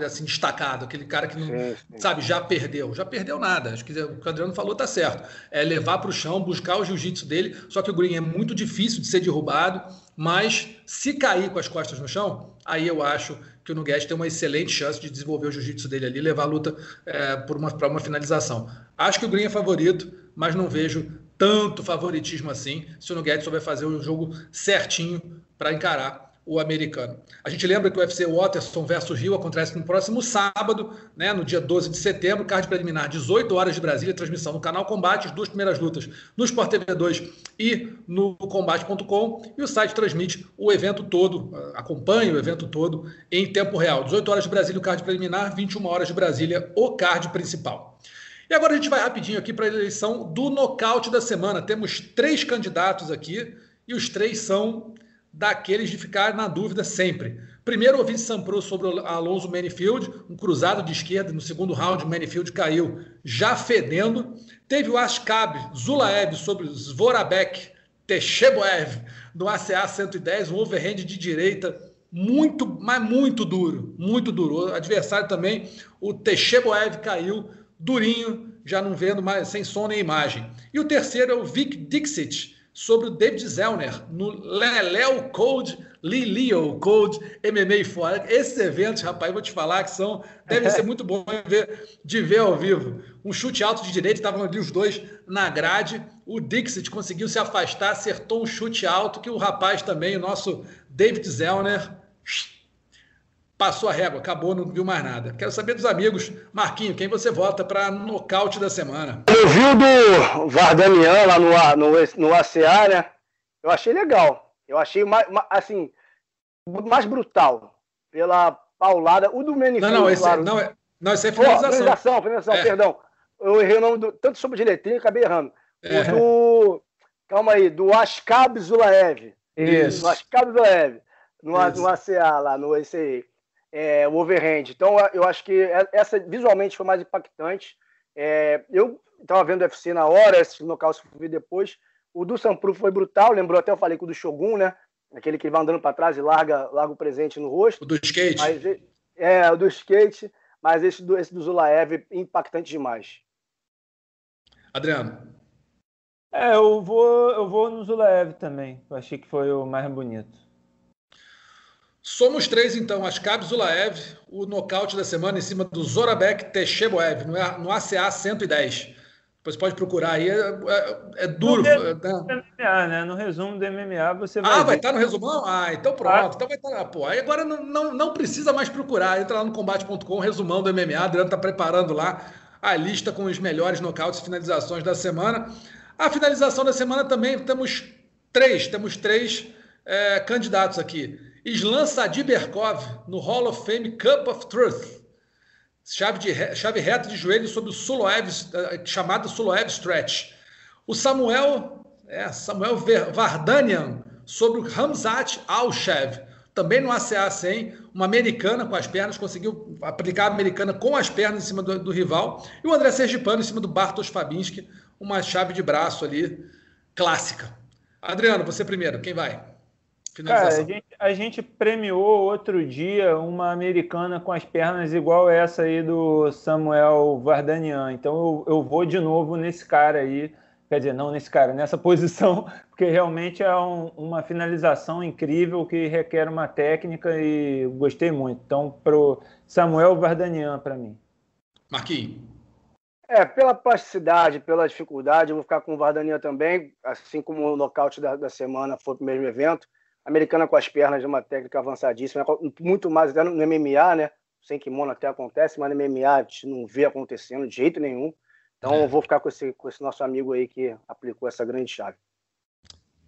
assim, destacado, aquele cara que não, sim, sim. sabe, já perdeu, já perdeu nada. Acho que o que o Adriano falou tá certo. É levar para o chão, buscar o jiu-jitsu dele. Só que o Green é muito difícil de ser derrubado mas se cair com as costas no chão, aí eu acho que o Nugget tem uma excelente chance de desenvolver o jiu-jitsu dele ali, levar a luta é, para uma, uma finalização. Acho que o Green é favorito, mas não vejo tanto favoritismo assim se o Nugget souber fazer o jogo certinho para encarar o americano. A gente lembra que o UFC Waterson versus Rio acontece no próximo sábado, né, no dia 12 de setembro, card preliminar, 18 horas de Brasília, transmissão no canal Combate, as duas primeiras lutas no Sport TV 2 e no combate.com, e o site transmite o evento todo, acompanha o evento todo em tempo real. 18 horas de Brasília o card preliminar, 21 horas de Brasília o card principal. E agora a gente vai rapidinho aqui para a eleição do nocaute da semana. Temos três candidatos aqui e os três são daqueles de ficar na dúvida sempre. Primeiro, o Vince Sampro sobre Alonso Manifield, um cruzado de esquerda. No segundo round, Manifield caiu já fedendo. Teve o Ashkab Zulaev sobre Zvorabek Techeboev no ACA 110, um overhand de direita muito, mas muito duro, muito duro. O adversário também, o Techeboev caiu durinho, já não vendo mais, sem som nem imagem. E o terceiro é o Vic Dixit, sobre o David Zellner no Leléo Code, Lilio Code MMA Fora. Esses eventos, rapaz, vou te falar que são devem ser muito bons de ver, de ver ao vivo. Um chute alto de direita, estavam ali os dois na grade. O Dixit conseguiu se afastar, acertou um chute alto que o rapaz também, o nosso David Zellner, passou a régua, acabou, não viu mais nada. Quero saber dos amigos. Marquinho, quem você vota para nocaute da semana? Eu vi o do Vardanian lá no, no, no ACA, né? Eu achei legal. Eu achei mais, assim, mais brutal. Pela paulada. O do Menifilho, Não, não, esse, claro. não, é, não, esse é finalização. Oh, finalização, finalização, é. perdão. Eu errei o nome do, tanto sobre direitinho, acabei errando. É. O do. Calma aí, do Ashkab Zulaev. Isso. Do Ashkab Zulaev. No, no ACA lá, no esse aí é, o overhand. Então, eu acho que é, essa visualmente foi mais impactante. É, eu estava vendo o UFC na hora, esse nocaute que eu vi depois. O do Sampru foi brutal, lembrou até eu falei com o do Shogun, né? Aquele que vai andando para trás e larga, larga o presente no rosto. O do skate. Mas, é, o do skate. Mas esse do, esse do Zulaev, impactante demais. Adriano. É, eu vou, eu vou no Zulaev também. Eu achei que foi o mais bonito. Somos três, então. Askab Zulaev, o nocaute da semana em cima do Zorabek Techeboev, no ACA 110. Depois pode procurar aí, é, é, é duro. No resumo né? MMA, né? No resumo do MMA você vai. Ah, vai estar tá no resumão? Ah, então pronto. Ah. Então vai estar. Tá, pô, aí agora não, não, não precisa mais procurar. Entra lá no combate.com, resumão do MMA. Adriano está preparando lá a lista com os melhores nocautes e finalizações da semana. A finalização da semana também temos três. Temos três é, candidatos aqui. Islam Sadiberkov no Hall of Fame Cup of Truth. Chave, de, chave reta de joelho sobre o Suloev, eh, chamado Suloev Stretch. O Samuel, é, Samuel Vardanian sobre o Hamzat Alshev também no ACA 100, uma americana com as pernas, conseguiu aplicar a americana com as pernas em cima do, do rival, e o André Sergipano em cima do Bartosz Fabinski, uma chave de braço ali clássica. Adriano, você primeiro, quem vai? Cara, a gente, a gente, premiou outro dia uma americana com as pernas igual essa aí do Samuel Vardanian. Então eu, eu vou de novo nesse cara aí. Quer dizer, não nesse cara, nessa posição, porque realmente é um, uma finalização incrível que requer uma técnica e gostei muito. Então, pro Samuel Vardanian para mim. Marquinhos. É, pela plasticidade, pela dificuldade, eu vou ficar com o Vardanian também, assim como o nocaute da, da semana foi o mesmo evento. Americana com as pernas é uma técnica avançadíssima, muito mais até no MMA, né? Sem kimono até acontece, mas no MMA a gente não vê acontecendo de jeito nenhum. Então é. eu vou ficar com esse, com esse nosso amigo aí que aplicou essa grande chave.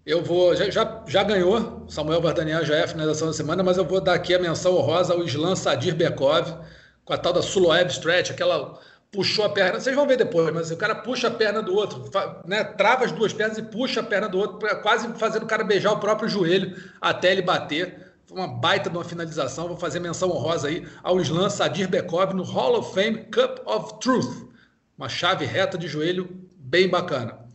Eu vou. Já, já, já ganhou, Samuel Vardanian já é a finalização da semana, mas eu vou dar aqui a menção honrosa ao Islam Sadir Bekov, com a tal da Suloev Stretch, aquela puxou a perna. Vocês vão ver depois, mas o cara puxa a perna do outro, né? Trava as duas pernas e puxa a perna do outro, quase fazendo o cara beijar o próprio joelho até ele bater. Foi uma baita de uma finalização. Vou fazer menção honrosa aí ao Islam Sadir Bekov no Hall of Fame Cup of Truth. Uma chave reta de joelho bem bacana.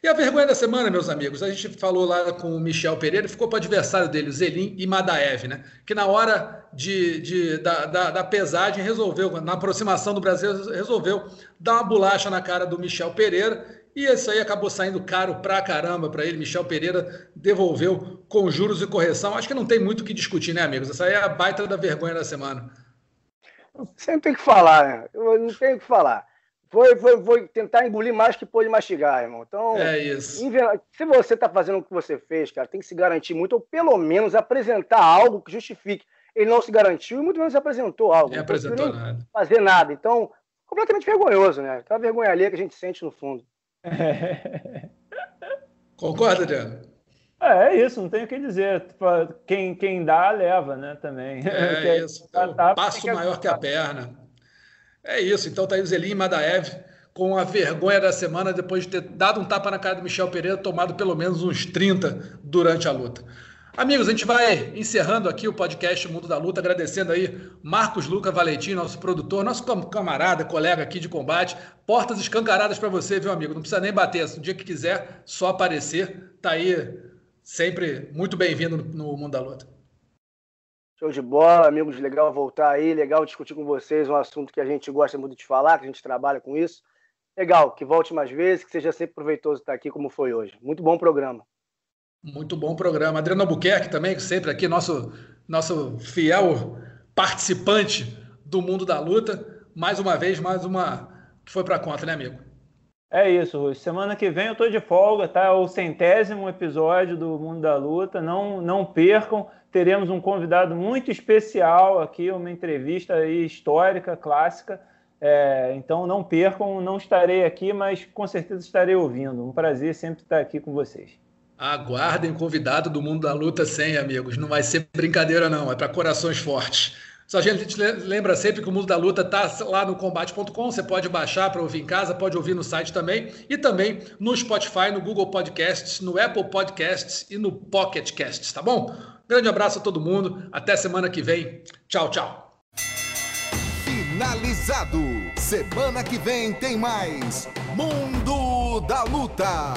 E a vergonha da semana, meus amigos, a gente falou lá com o Michel Pereira, ficou para o adversário dele, Zelim e Madaev, né? Que na hora de, de da, da, da, pesagem resolveu, na aproximação do Brasil, resolveu dar uma bolacha na cara do Michel Pereira. E isso aí acabou saindo caro pra caramba para ele. Michel Pereira devolveu com juros e correção. Acho que não tem muito o que discutir, né, amigos? Essa aí é a baita da vergonha da semana. Sempre tem que falar, né? Eu não tenho o que falar. Foi, foi, foi tentar engolir mais que pôde mastigar, irmão. Então, é isso. se você está fazendo o que você fez, cara, tem que se garantir muito, ou pelo menos apresentar algo que justifique. Ele não se garantiu e muito menos apresentou algo. Nem apresentou nada. Fazer nada. Então, completamente vergonhoso, né? Aquela vergonha ali que a gente sente no fundo. Concorda, Adriano? É, é isso, não tem o que dizer. Quem, quem dá, leva, né? Também. É, é isso. Tá, tá, passo maior que a perna. É isso. Então tá aí o Zelim Madaev com a vergonha da semana depois de ter dado um tapa na cara do Michel Pereira, tomado pelo menos uns 30 durante a luta. Amigos, a gente vai encerrando aqui o podcast Mundo da Luta, agradecendo aí Marcos Luca Valentim, nosso produtor, nosso camarada, colega aqui de combate. Portas escancaradas para você, viu, amigo? Não precisa nem bater, no dia que quiser, só aparecer. Tá aí sempre muito bem-vindo no Mundo da Luta. Show de bola, amigos, legal voltar aí, legal discutir com vocês um assunto que a gente gosta muito de falar, que a gente trabalha com isso. Legal, que volte mais vezes, que seja sempre proveitoso estar aqui como foi hoje. Muito bom programa. Muito bom programa. Adriano Albuquerque também, sempre aqui, nosso, nosso fiel participante do mundo da luta. Mais uma vez, mais uma que foi para conta, né, amigo? É isso, Rui. Semana que vem eu tô de folga, tá? É o centésimo episódio do Mundo da Luta. Não, não percam teremos um convidado muito especial aqui, uma entrevista histórica, clássica. É, então não percam, não estarei aqui, mas com certeza estarei ouvindo. Um prazer sempre estar aqui com vocês. Aguardem convidado do mundo da luta sem amigos. Não vai ser brincadeira, não. É para corações fortes. Só a gente lembra sempre que o Mundo da Luta está lá no combate.com. Você pode baixar para ouvir em casa, pode ouvir no site também. E também no Spotify, no Google Podcasts, no Apple Podcasts e no Pocket Casts, tá bom? Grande abraço a todo mundo. Até semana que vem. Tchau, tchau. Finalizado. Semana que vem tem mais Mundo da Luta.